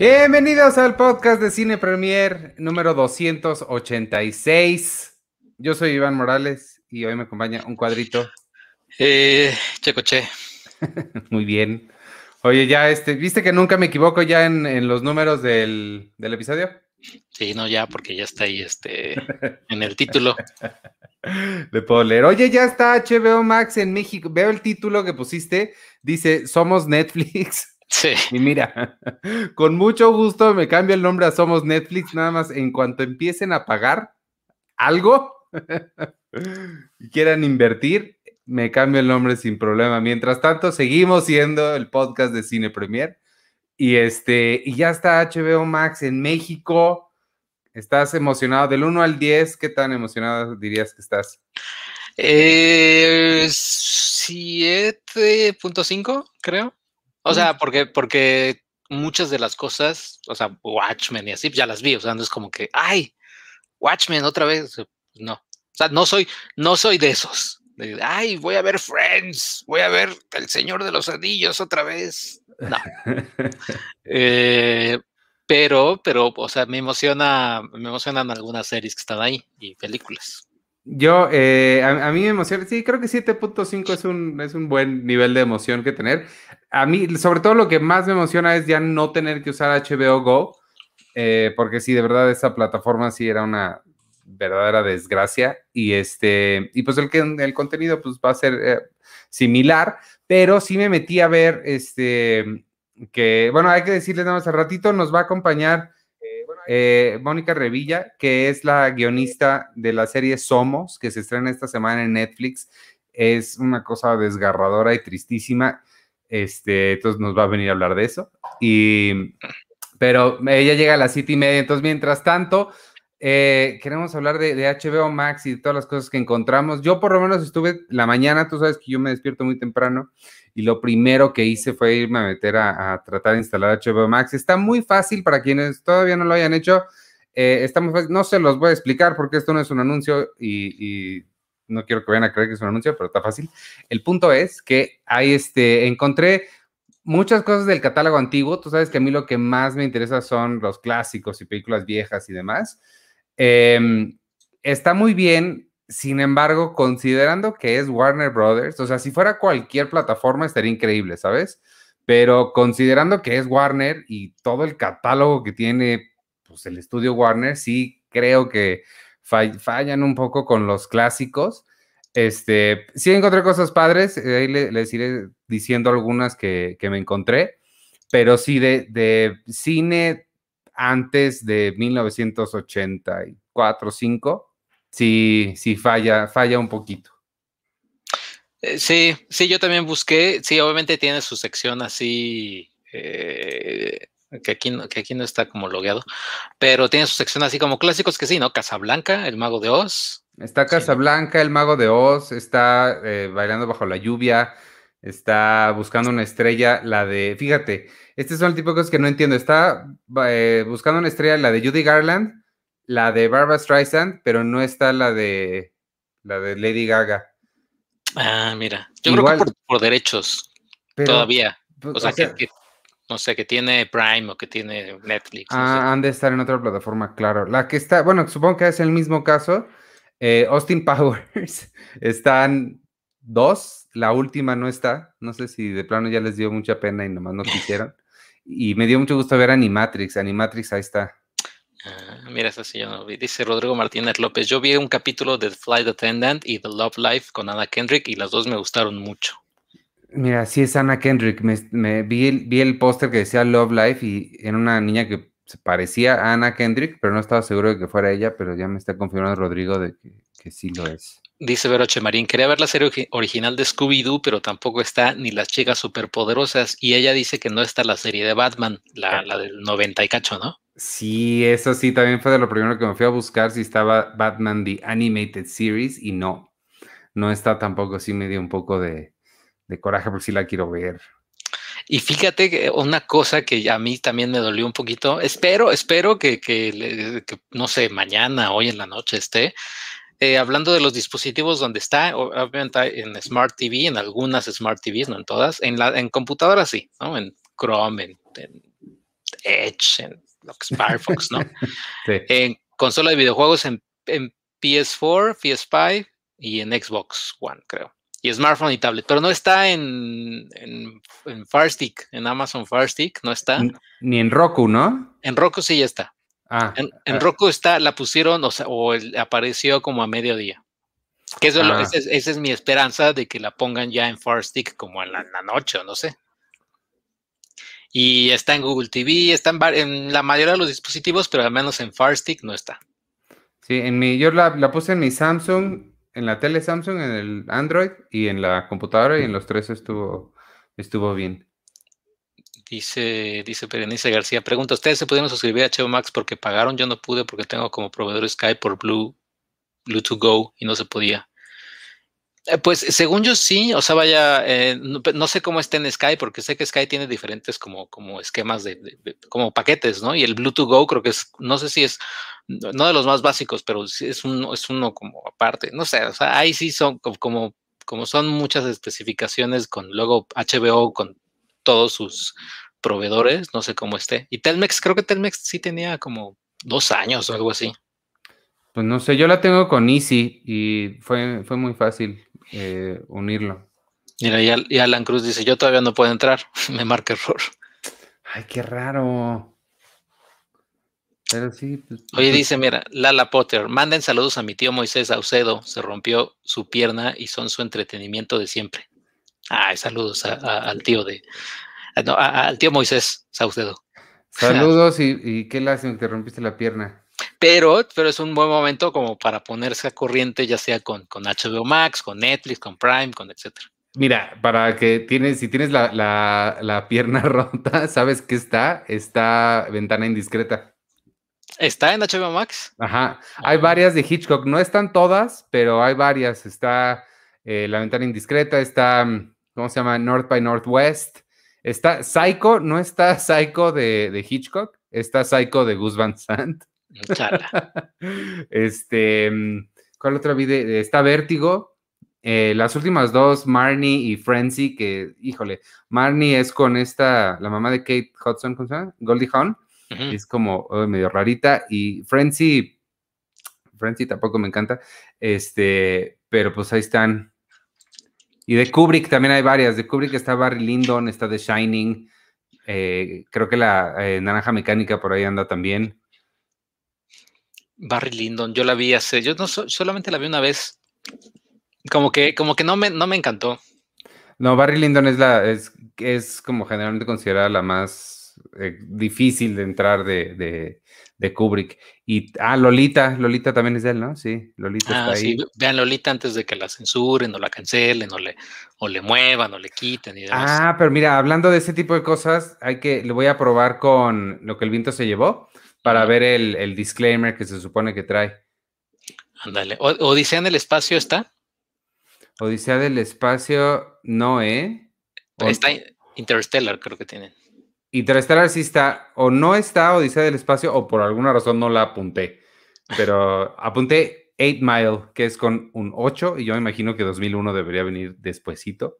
Bienvenidos al podcast de Cine Premier número 286. Yo soy Iván Morales y hoy me acompaña un cuadrito. Eh, Checoche. Muy bien. Oye, ya, este, ¿viste que nunca me equivoco ya en, los números del, del, episodio? Sí, no, ya, porque ya está ahí este, en el título. Le puedo leer. Oye, ya está HBO Max en México. Veo el título que pusiste. Dice, somos Netflix. Sí. Y mira, con mucho gusto me cambio el nombre a Somos Netflix, nada más en cuanto empiecen a pagar algo y quieran invertir, me cambio el nombre sin problema. Mientras tanto, seguimos siendo el podcast de Cine Premier. Y este, y ya está HBO Max en México. ¿Estás emocionado? Del 1 al 10, ¿qué tan emocionado dirías que estás? Eh, 7.5, creo. O sea, porque, porque muchas de las cosas, o sea, Watchmen y así, ya las vi, o sea, no es como que, ay, Watchmen otra vez, no. O sea, no soy, no soy de esos. ay, voy a ver Friends, voy a ver El Señor de los Anillos otra vez. No. Eh, pero, pero, o sea, me emociona, me emocionan algunas series que están ahí y películas. Yo, eh, a, mí me emociona, sí, creo que 7.5 es un, es un buen nivel de emoción que tener. A mí, sobre todo lo que más me emociona es ya no tener que usar HBO Go, eh, porque sí, de verdad esa plataforma sí era una verdadera desgracia y este, y pues el, el contenido pues va a ser eh, similar, pero sí me metí a ver este, que, bueno, hay que decirles nada más al ratito, nos va a acompañar eh, Mónica Revilla, que es la guionista de la serie Somos, que se estrena esta semana en Netflix. Es una cosa desgarradora y tristísima. Este, entonces nos va a venir a hablar de eso. Y, pero ella llega a las siete y media. Entonces, mientras tanto, eh, queremos hablar de, HBO Max y de todas las cosas que encontramos. Yo por lo menos estuve la mañana, tú sabes que yo me despierto muy temprano y lo primero que hice fue irme a meter a, tratar de instalar HBO Max. Está muy fácil para quienes todavía no lo hayan hecho. Eh, está muy fácil. No se los voy a explicar porque esto no es un anuncio y, no quiero que vayan a creer que es un anuncio, pero está fácil. El punto es que ahí este, encontré muchas cosas del catálogo antiguo. Tú sabes que a mí lo que más me interesa son los clásicos y películas viejas y demás. Em, está muy bien sin embargo, considerando que es Warner Brothers, o sea, si fuera cualquier plataforma estaría increíble, ¿sabes? Pero considerando que es Warner y todo el catálogo que tiene pues, el estudio Warner, sí creo que fallan un poco con los clásicos. Este, sí encontré cosas padres, eh, ahí les iré diciendo algunas que, me encontré, pero sí de, de cine antes de 1984 5 sí, sí falla, falla un poquito. Eh, sí, sí, yo también busqué. Sí, obviamente tiene su sección así, eh, que, aquí no, que aquí no está como logueado, pero tiene su sección así como clásicos que sí, ¿no? Casablanca, El Mago de Oz. Está Casablanca, El Mago de Oz, está eh, Bailando Bajo la Lluvia, está Buscando una Estrella, la de, fíjate, este son el tipo de cosas que no entiendo. Está Buscando una Estrella, la de Judy Garland la de Barbara Streisand, pero no está la de la de Lady Gaga. Ah, mira. Yo creo que por, derechos todavía. Pues, o sea, que, no sé, que tiene Prime o que tiene Netflix. Ah, han de estar en otra plataforma, claro. La que está, bueno, supongo que es el mismo caso. Eh, Austin Powers están dos, la última no está. No sé si de plano ya les dio mucha pena y nomás no quisieron. y me dio mucho gusto ver Animatrix. Animatrix ahí está. Ah, mira, esa sí yo no vi. Dice Rodrigo Martínez López. Yo vi un capítulo de Flight Attendant y The Love Life con Anna Kendrick y las dos me gustaron mucho. Mira, sí es Anna Kendrick. Me, vi el, vi el póster que decía Love Life y era una niña que se parecía a Anna Kendrick, pero no estaba seguro de que fuera ella, pero ya me está confirmando Rodrigo de que, sí lo es. Dice Veroche Marín, quería ver la serie original de Scooby-Doo, pero tampoco está ni las chicas superpoderosas. Y ella dice que no está la serie de Batman, la, la del 90 y cacho, ¿no? Sí, eso sí, también fue de lo primero que me fui a buscar si estaba Batman The Animated Series y no, no está tampoco, sí me dio un poco de, coraje porque sí la quiero ver. Y fíjate que una cosa que a mí también me dolió un poquito, espero, espero que, no sé, mañana, hoy en la noche esté, eh, hablando de los dispositivos donde está, obviamente en Smart TV, en algunas Smart TVs, no en todas, en, la, en computadora sí, ¿no? En Chrome, en Edge, en que es Firefox, ¿no? En consola de videojuegos en, PS4, PS5 y en Xbox One, creo. Y smartphone y tablet, pero no está en, en, en Fire Stick, en Amazon Fire Stick, no está. Ni en Roku, ¿no? En Roku sí ya está. Ah, en, en ah. Roku está, la pusieron, o sea, o apareció como a mediodía. Que eso ah. esa, es, mi esperanza de que la pongan ya en Fire Stick como en la, noche o no sé. Y está en Google TV, está en, la mayoría de los dispositivos, pero al menos en Fire Stick no está. Sí, en mi, yo la, la, puse en mi Samsung, en la tele Samsung, en el Android y en la computadora y en los tres estuvo, estuvo bien. Dice, dice Berenice García, pregunta, ¿ustedes se pudieron suscribir a HBO Max porque pagaron? Yo no pude porque tengo como proveedor Skype por Blue, Bluetooth Go y no se podía. Eh, pues según yo sí, o sea, vaya, eh, no, sé cómo está en Sky, porque sé que Sky tiene diferentes como, como esquemas de, como paquetes, ¿no? Y el Bluetooth Go creo que es, no sé si es, no de los más básicos, pero es uno, es uno como aparte, no sé, o sea, ahí sí son como, como son muchas especificaciones con luego HBO, con todos sus proveedores, no sé cómo esté. Y Telmex, creo que Telmex sí tenía como dos años o algo así. Pues no sé, yo la tengo con Easy y fue, fue muy fácil eh, unirlo. Mira, y, Alan Cruz dice, yo todavía no puedo entrar, me marca error. Ay, qué raro. Pero sí. Pues, Oye, pues dice, mira, Lala Potter, manden saludos a mi tío Moisés Saucedo, se rompió su pierna y son su entretenimiento de siempre. Ay, saludos al tío de, al tío Moisés Saucedo. Saludos y, y qué lástima que te rompiste la pierna. Pero, pero es un buen momento como para ponerse a corriente, ya sea con, con HBO Max, con Netflix, con Prime, con etcétera. Mira, para que tienes, si tienes la, la, pierna rota, ¿sabes qué está? Está ventana indiscreta. ¿Está en HBO Max? Ajá. Hay ah. varias de Hitchcock. No están todas, pero hay varias. Está eh, La ventana indiscreta, está, ¿cómo se llama? North by Northwest. Está Psycho, no está Psycho de, de Hitchcock, está Psycho de Gus Van Sant. este, ¿cuál otra vida? Está Vértigo. Eh, las últimas dos, Marnie y Frenzy, que, híjole, Marnie es con esta, la mamá de Kate Hudson, ¿cómo se llama? Goldie Hawn. Es como oh, medio rarita. Y Frenzy, Frenzy tampoco me encanta. Este, pero pues ahí están. Y de Kubrick también hay varias. De Kubrick está Barry Lyndon, está The Shining. Eh, creo que la eh, Naranja Mecánica por ahí anda también. Barry Lyndon, yo la vi hace, yo no solamente la vi una vez. Como que, como que no me, no me encantó. No, Barry Lyndon es la, es, es como generalmente considerada la más eh, difícil de entrar de, de, Kubrick. Y, ah, Lolita, Lolita también es de él, ¿no? Sí, Lolita está ah, ahí. Sí, vean Lolita antes de que la censuren o la cancelen o le, o le muevan o le quiten y demás. Ah, pero mira, hablando de ese tipo de cosas, hay que, le voy a probar con lo que el viento se llevó para ver el, disclaimer que se supone que trae. Ándale. ¿Odisea en el espacio está? Odisea del espacio, no, ¿eh? está Interstellar, creo que tienen. Interstellar sí está, o no está Odisea del espacio, o por alguna razón no la apunté. Pero apunté 8 Mile, que es con un 8, y yo me imagino que 2001 debería venir despuesito.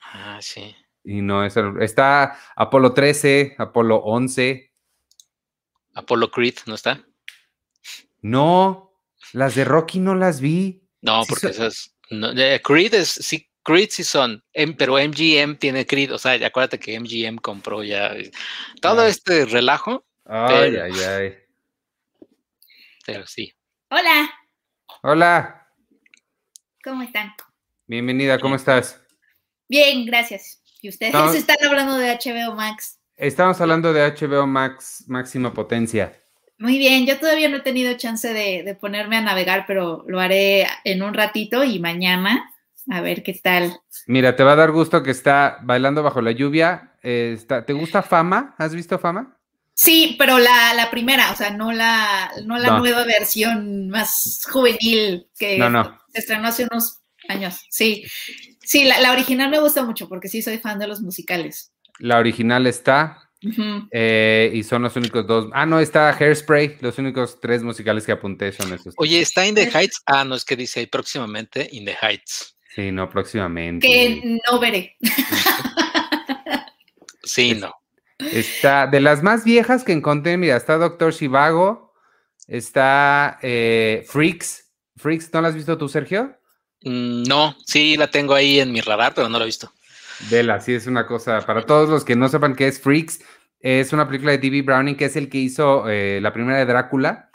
ah, sí. Y no, está Apolo 13, Apolo 11, Apollo Creed, ¿no está? No, las de Rocky no las vi. No, porque esas. Creed es, sí, Creed sí son, pero MGM tiene Creed, o sea, acuérdate que MGM compró ya todo ah. este relajo. Ay, ay, ay. Pero sí. Hola. Hola. ¿Cómo están? Bienvenida, ¿cómo estás? Bien, gracias. Y ustedes están hablando de HBO Max. Estamos hablando de HBO Max máxima potencia. Muy bien, yo todavía no he tenido chance de, ponerme a navegar, pero lo haré en un ratito y mañana a ver qué tal. Mira, te va a dar gusto que está bailando bajo la lluvia. Eh, ¿Te gusta Fama? ¿Has visto Fama? Sí, pero la, primera, o sea, no la, no la nueva versión más juvenil que se estrenó hace unos años. Sí, sí, la original me gusta mucho porque sí soy fan de los musicales. La original está. Eh, y son los únicos dos. Ah, no, está Hairspray. Los únicos tres musicales que apunté son esos. Oye, ¿está In the Heights? Ah, no, es que dice ahí próximamente In the Heights. Sí, no, próximamente. Que no veré. Sí, no. Está, de las más viejas que encontré, mira, está Doctor Shivago, está eh, Freaks. Freaks, ¿no la has visto tú, Sergio? Mm, no, sí la tengo ahí en mi radar, pero no la he visto. Vela, sí es una cosa. Para todos los que no sepan qué es Freaks, es una película de D.B. Browning que es el que hizo eh, la primera de Drácula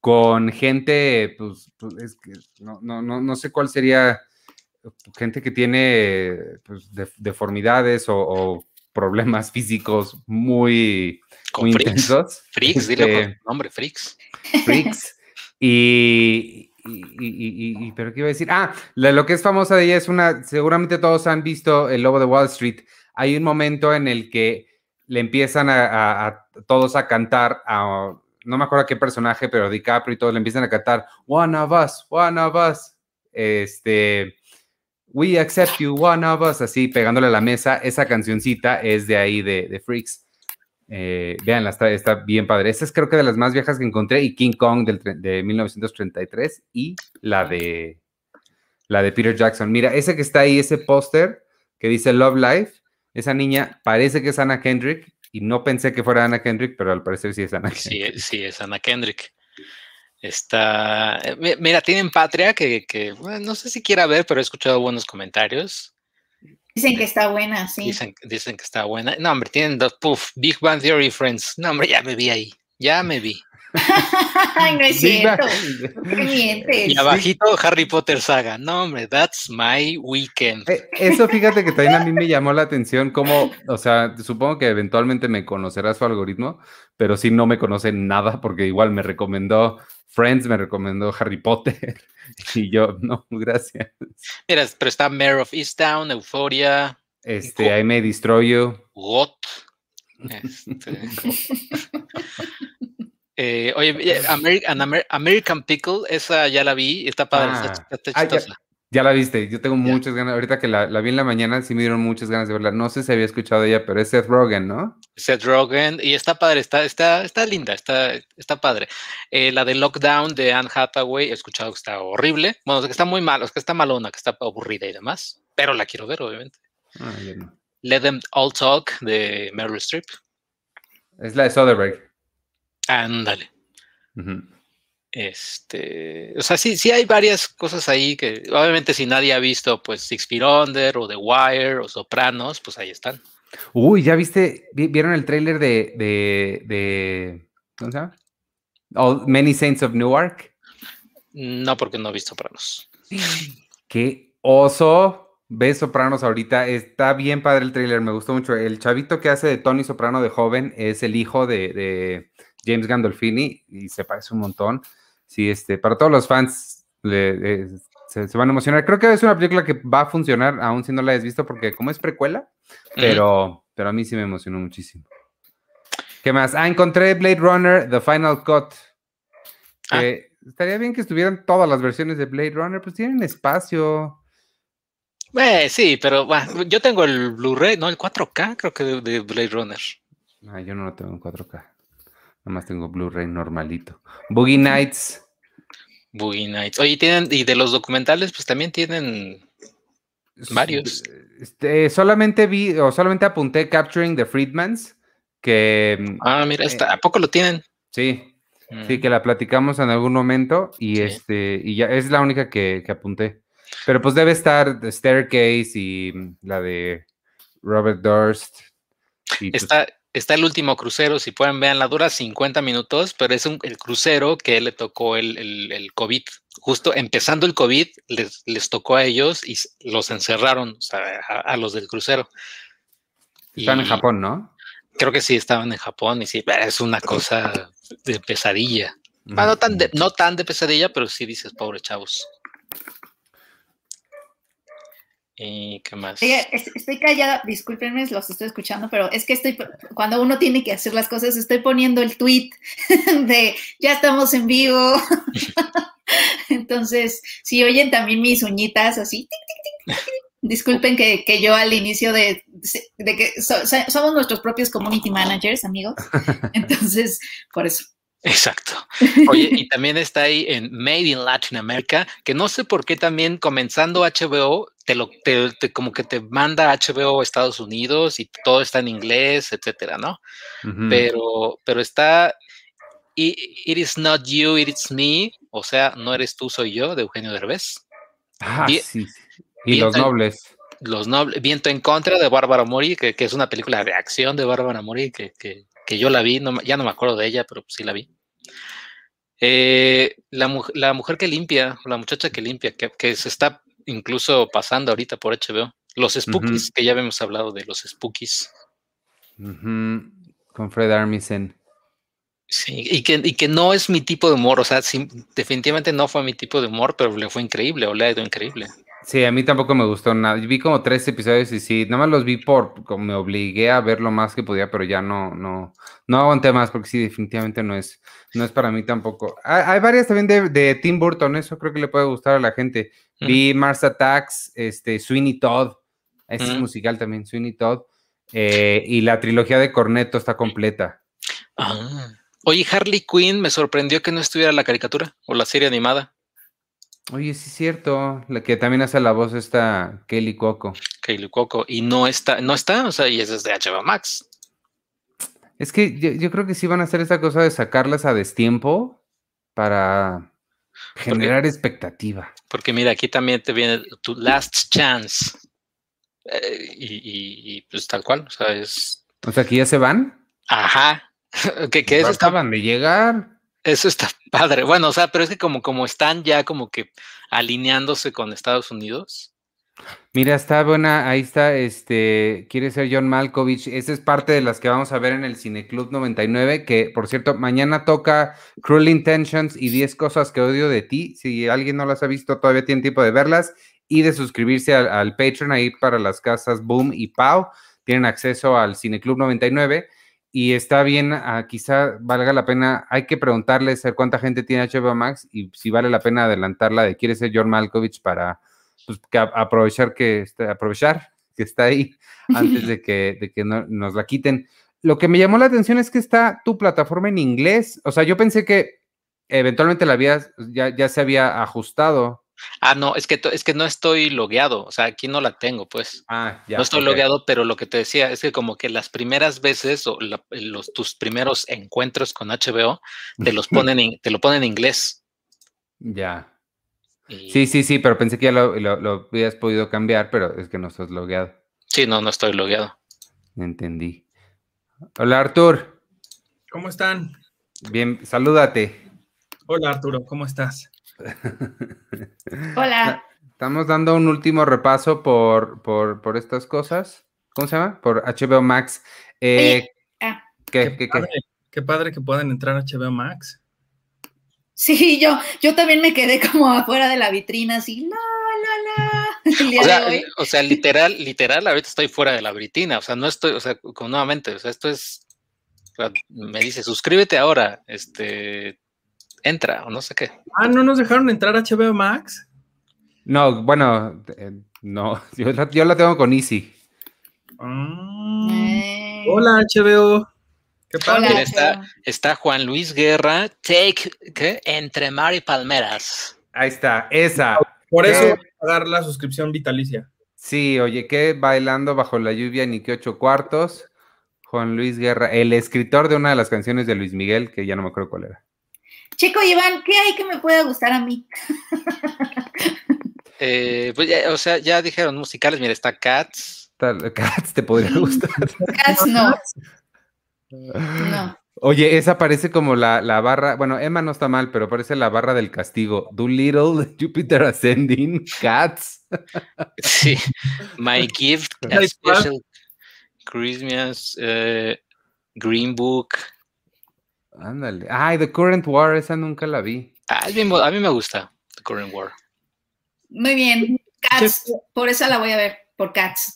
con gente, pues, pues es que no, no, no, sé cuál sería, gente que tiene pues, deformidades o, problemas físicos muy, muy intensos. Freaks, dile por este, nombre, Freaks. Freaks. Y, y, pero qué iba a decir, ah, lo que es famosa de ella es una, seguramente todos han visto El Lobo de Wall Street. Hay un momento en el que le empiezan a, todos a cantar, a, no me acuerdo qué personaje, pero DiCaprio y todos le empiezan a cantar One of us, one of us, este, We accept you, one of us, así pegándole a la mesa. Esa cancioncita es de ahí, de, de Freaks. Eh, veanla, está, está, bien padre. Esa es creo que de las más viejas que encontré y King Kong del, de 1933 y la de la de Peter Jackson. Mira, ese que está ahí, ese póster que dice Love Life, esa niña parece que es Anna Kendrick y no pensé que fuera Anna Kendrick, pero al parecer sí es Anna Kendrick. Sí, sí es Anna Kendrick. Está, eh, mira, tienen Patria que, que no sé si quiera ver, pero he escuchado buenos comentarios. Dicen que está buena, sí. Dicen, dicen que está buena. No, hombre, tienen dos, puff, Big Bang Theory Friends. No, hombre, ya me vi ahí. Ya me vi. Ay, no es cierto. Y abajito Harry Potter saga. No, hombre, that's my weekend. Eh, eso fíjate que también a mí me llamó la atención como, o sea, supongo que eventualmente me conocerá su algoritmo, pero sí no me conoce nada porque igual me recomendó Friends, me recomendó Harry Potter y yo, no, gracias. Mira, pero está Mayor of Easttown, Euphoria. Este, I May Destroy You. What? Este, eh, oye, American, Pickle, esa ya la vi, está padre, está, ah, ya, la viste, yo tengo muchas ganas, ahorita que la, vi en la mañana sí me dieron muchas ganas de verla, no sé si había escuchado de ella, pero es Seth Rogen, ¿no? Seth Rogen, y está padre, está, está, está linda, está, está padre. Eh, la de Lockdown de Anne Hathaway, he escuchado que está horrible, bueno, que está muy malo, es que está malona, que está aburrida y demás, pero la quiero ver, obviamente. Ah, Let Them All Talk de Meryl Streep. Es la de Soderbergh. Ándale. Este, o sea, sí, sí hay varias cosas ahí que, obviamente, si nadie ha visto, pues Six Feet Under o The Wire o Sopranos, pues ahí están. Uy, ¿ya viste? ¿Vieron el tráiler de, de, de, ¿cómo se llama? Many Saints of Newark. No, porque no he visto Sopranos. Qué oso. Ves Sopranos ahorita. Está bien padre el tráiler, me gustó mucho. El chavito que hace de Tony Soprano de joven es el hijo de James Gandolfini y se parece un montón. Sí, este, para todos los fans se, van a emocionar. Creo que es una película que va a funcionar, aún si no la has visto, porque como es precuela, pero, pero a mí sí me emocionó muchísimo. ¿Qué más? Ah, encontré Blade Runner, The Final Cut. Ah. estaría bien que estuvieran todas las versiones de Blade Runner, pues tienen espacio. Eh, sí, pero bueno, yo tengo el Blu-ray, no, el 4K, creo que de, Blade Runner. Ah, yo no lo tengo en 4K. Nada más tengo Blu-ray normalito. Boogie Nights. Boogie Nights. Oye, tienen, y de los documentales, pues también tienen varios. Este, solamente vi, o solamente apunté Capturing the Freedmans, que. Mm, ah, mira, está, ¿a poco lo tienen? Sí, sí, mm. que la platicamos en algún momento y este, y ya es la única que, apunté. Pero pues debe estar The Staircase y mm, la de Robert Durst. Pues está, está el último crucero, si pueden la dura 50 minutos, pero es un, el crucero que le tocó el, el, COVID. Justo empezando el COVID, les, les, tocó a ellos y los encerraron a, los del crucero. Están en Japón, ¿no? Creo que sí, estaban en Japón y sí, es una cosa de pesadilla. no, tan de, no tan de pesadilla, pero sí dices, pobre chavos. ¿Y qué más? Estoy callada, discúlpenme, los estoy escuchando, pero es que estoy, cuando uno tiene que hacer las cosas, estoy poniendo el tweet de ya estamos en vivo. Entonces, si oyen también mis uñitas así, disculpen que, yo al inicio de, que somos nuestros propios community managers, amigos. Entonces, por eso. Exacto. Oye, y también está ahí en Made in Latin America, que no sé por qué también comenzando HBO, te lo, te, como que te manda HBO Estados Unidos y todo está en inglés, etcétera, ¿no? Pero, pero está It, is not you, it is me, o sea, no eres tú, soy yo, de Eugenio Derbez. Ah, sí. Y los nobles. los nobles. Viento en contra de Bárbara Mori, que, es una película de acción de Bárbara Mori, que, que, yo la vi, ya no me acuerdo de ella, pero sí la vi. Eh, la, mujer que limpia, la muchacha que limpia, que, se está incluso pasando ahorita por HBO. Los Spookies, que ya habíamos hablado de los Spookies. Con Fred Armisen. Sí, y que, y que no es mi tipo de humor, o sea, definitivamente no fue mi tipo de humor, pero le fue increíble, o le ha ido increíble. Sí, a mí tampoco me gustó nada. Vi como tres episodios y sí, nada más los vi por, me obligué a ver lo más que podía, pero ya no, no, no aguanté más porque sí, definitivamente no es, no es para mí tampoco. Hay, varias también de, de, Tim Burton, eso creo que le puede gustar a la gente. Vi Mars Attacks, este, Sweeney Todd, ese es musical también, Sweeney Todd, eh, y la trilogía de Corneto está completa. Ah. Oye, Harley Quinn me sorprendió que no estuviera la caricatura o la serie animada. Oye, sí es cierto, la que también hace la voz está Kelly Coco. Kelly Coco, y no está, no está, o sea, y es desde HBO Max. Es que yo, creo que sí van a hacer esta cosa de sacarlas a destiempo para generar expectativa. Porque mira, aquí también te viene tu last chance. Eh, y, pues tal cual, o sea, es. O sea, que ya se van. Ajá, que, que eso acaban de llegar. Eso está padre. Bueno, o sea, pero es que como, como están ya como que alineándose con Estados Unidos. Mira, está buena, ahí está, este, quiere ser John Malkovich, esa es parte de las que vamos a ver en el Cineclub 99, que por cierto, mañana toca Cruel Intentions y 10 cosas que odio de ti, si alguien no las ha visto, todavía tiene tiempo de verlas y de suscribirse al, al Patreon ahí para las casas Boom y Pau, tienen acceso al Cineclub 99 y está bien, ah, quizá valga la pena, hay que preguntarle ser cuánta gente tiene HBO Max y si vale la pena adelantarla de quiere ser John Malkovich para pues, aprovechar que está, aprovechar que está ahí antes de que, de que nos la quiten. Lo que me llamó la atención es que está tu plataforma en inglés. O sea, yo pensé que eventualmente la había, ya, ya se había ajustado Ah, no, es que, es que no estoy logueado, o sea, aquí no la tengo, pues. Ah, ya. No estoy logueado, pero lo que te decía es que como que las primeras veces o los, tus primeros encuentros con HBO te los ponen en, te lo ponen en inglés. Ya. Sí, sí, sí, pero pensé que ya lo, lo, habías podido cambiar, pero es que no estás logueado. Sí, no, no estoy logueado. Entendí. Hola, Artur. ¿Cómo están? Bien, salúdate. Hola, Arturo, ¿cómo estás? Hola. Estamos dando un último repaso por, por, estas cosas. ¿Cómo se llama? Por HBO Max. Eh, ah. ¿qué, qué, padre, que puedan entrar a HBO Max. Sí, yo, yo también me quedé como afuera de la vitrina, así, no, no, no. O sea, literal, literal, ahorita estoy fuera de la vitrina, o sea, no estoy, o sea, nuevamente, o sea, esto es, me dice, suscríbete ahora, este, entra o no sé qué. Ah, ¿no nos dejaron entrar a HBO Max? No, bueno, eh, no, yo la, tengo con Easy. Ah. Eh. Hola HBO. ¿Qué Hola, está, está, Juan Luis Guerra, Take, ¿qué? Entre Mar y Palmeras. Ahí está, esa. Por eso voy a pagar la suscripción vitalicia. Sí, oye, ¿qué? bailando bajo la lluvia ni que ocho cuartos. Juan Luis Guerra, el escritor de una de las canciones de Luis Miguel, que ya no me acuerdo cuál era. Chico Iván, ¿qué hay que me pueda gustar a mí? Eh, pues o sea, ya dijeron musicales, mira, está Cats. Cats te podría gustar. Cats no. No. Oye, esa parece como la, barra, bueno, Emma no está mal, pero parece la barra del castigo. Do Little, Jupiter Ascending, Cats. Sí, My Gift, a Special Christmas, uh, Green Book, Ándale. Ay, The Current War, esa nunca la vi. Ah, a mí me gusta The Current War. Muy bien. Cats, por esa la voy a ver, por Cats.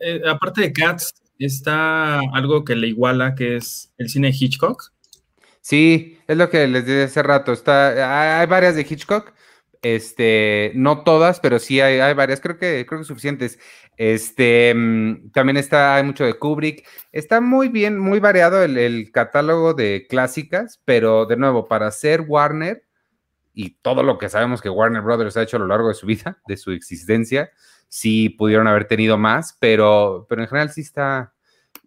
Eh, aparte de Cats, está algo que le iguala, que es el cine de Hitchcock. Sí, es lo que les dije hace rato. Está, hay varias de Hitchcock. Este, no todas, pero sí hay, hay varias, creo que, creo que suficientes. Este, mm, también está, hay mucho de Kubrick. Está muy bien, muy variado el, catálogo de clásicas, pero de nuevo, para ser Warner y todo lo que sabemos que Warner Brothers ha hecho a lo largo de su vida, de su existencia, sí pudieron haber tenido más, pero, pero en general sí está,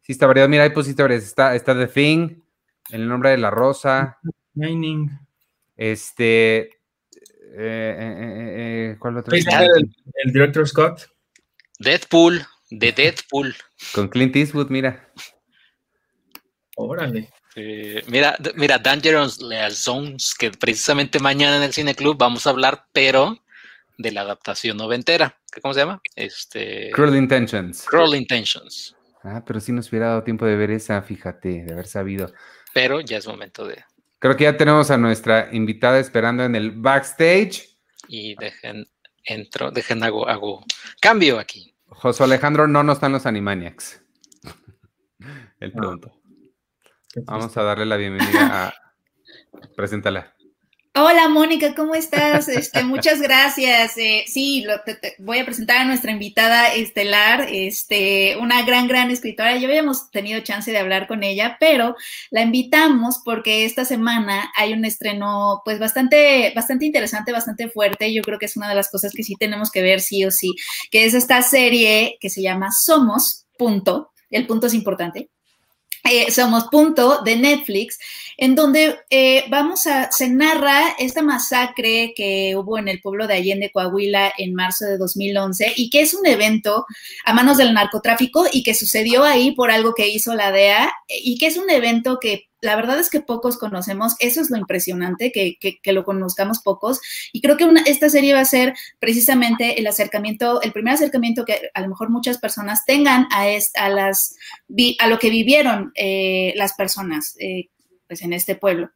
sí está variado. Mira, hay positivos, está, está The Thing, El nombre de la rosa. Mining. Este, eh, eh, ¿cuál otro? El, el director Scott. Deadpool, de Deadpool. Con Clint Eastwood, mira. Órale. mira, mira, Dangerous Zones, que precisamente mañana en el Cine Club vamos a hablar, pero de la adaptación noventera. ¿Cómo se llama? Este. Cruel Intentions. Cruel Intentions. Ah, pero sí nos hubiera dado tiempo de ver esa, fíjate, de haber sabido. Pero ya es momento de. Creo que ya tenemos a nuestra invitada esperando en el backstage. Y dejen entro, dejen hago, hago cambio aquí. José Alejandro no no están los Animaniacs. El ah. pronto. Vamos a darle la bienvenida a. Preséntala. Hola Mónica, ¿cómo estás? Este, muchas gracias. Eh, sí, voy a presentar a nuestra invitada estelar, este, una gran, gran escritora. Ya habíamos tenido chance de hablar con ella, pero la invitamos porque esta semana hay un estreno, pues bastante, bastante interesante, bastante fuerte. Yo creo que es una de las cosas que sí tenemos que ver sí o sí, que es esta serie que se llama Somos. Punto. El punto es importante eh, Somos Punto de Netflix, en donde eh, vamos a, se narra esta masacre que hubo en el pueblo de Allende, Coahuila, en marzo de 2011, y que es un evento a manos del narcotráfico y que sucedió ahí por algo que hizo la DEA, y que es un evento que la verdad es que pocos conocemos, eso es lo impresionante, que, lo conozcamos pocos, y creo que esta serie va a ser precisamente el acercamiento, el primer acercamiento que a lo mejor muchas personas tengan a, a, las, a lo que vivieron eh, las personas eh, pues en este pueblo.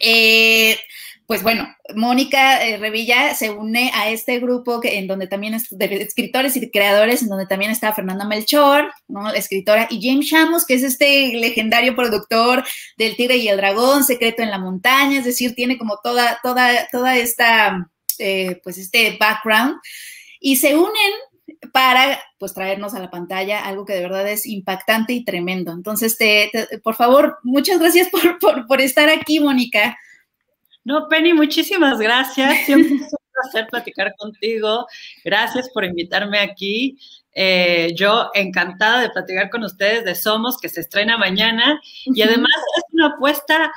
Eh, pues bueno, Mónica eh, Revilla se une a este grupo que, en donde también es de escritores y creadores, en donde también está Fernanda Melchor, ¿no? escritora, y James Shamos, que es este legendario productor del Tigre y el Dragón, Secreto en la Montaña, es decir, tiene como toda, toda, toda esta, eh, pues este background, y se unen para pues traernos a la pantalla algo que de verdad es impactante y tremendo. Entonces, te, por favor, muchas gracias por, por, por estar aquí, Mónica. No, Penny, muchísimas gracias. Siempre es un placer platicar contigo. Gracias por invitarme aquí. Eh, yo encantada de platicar con ustedes de Somos, que se estrena mañana. Y además es una apuesta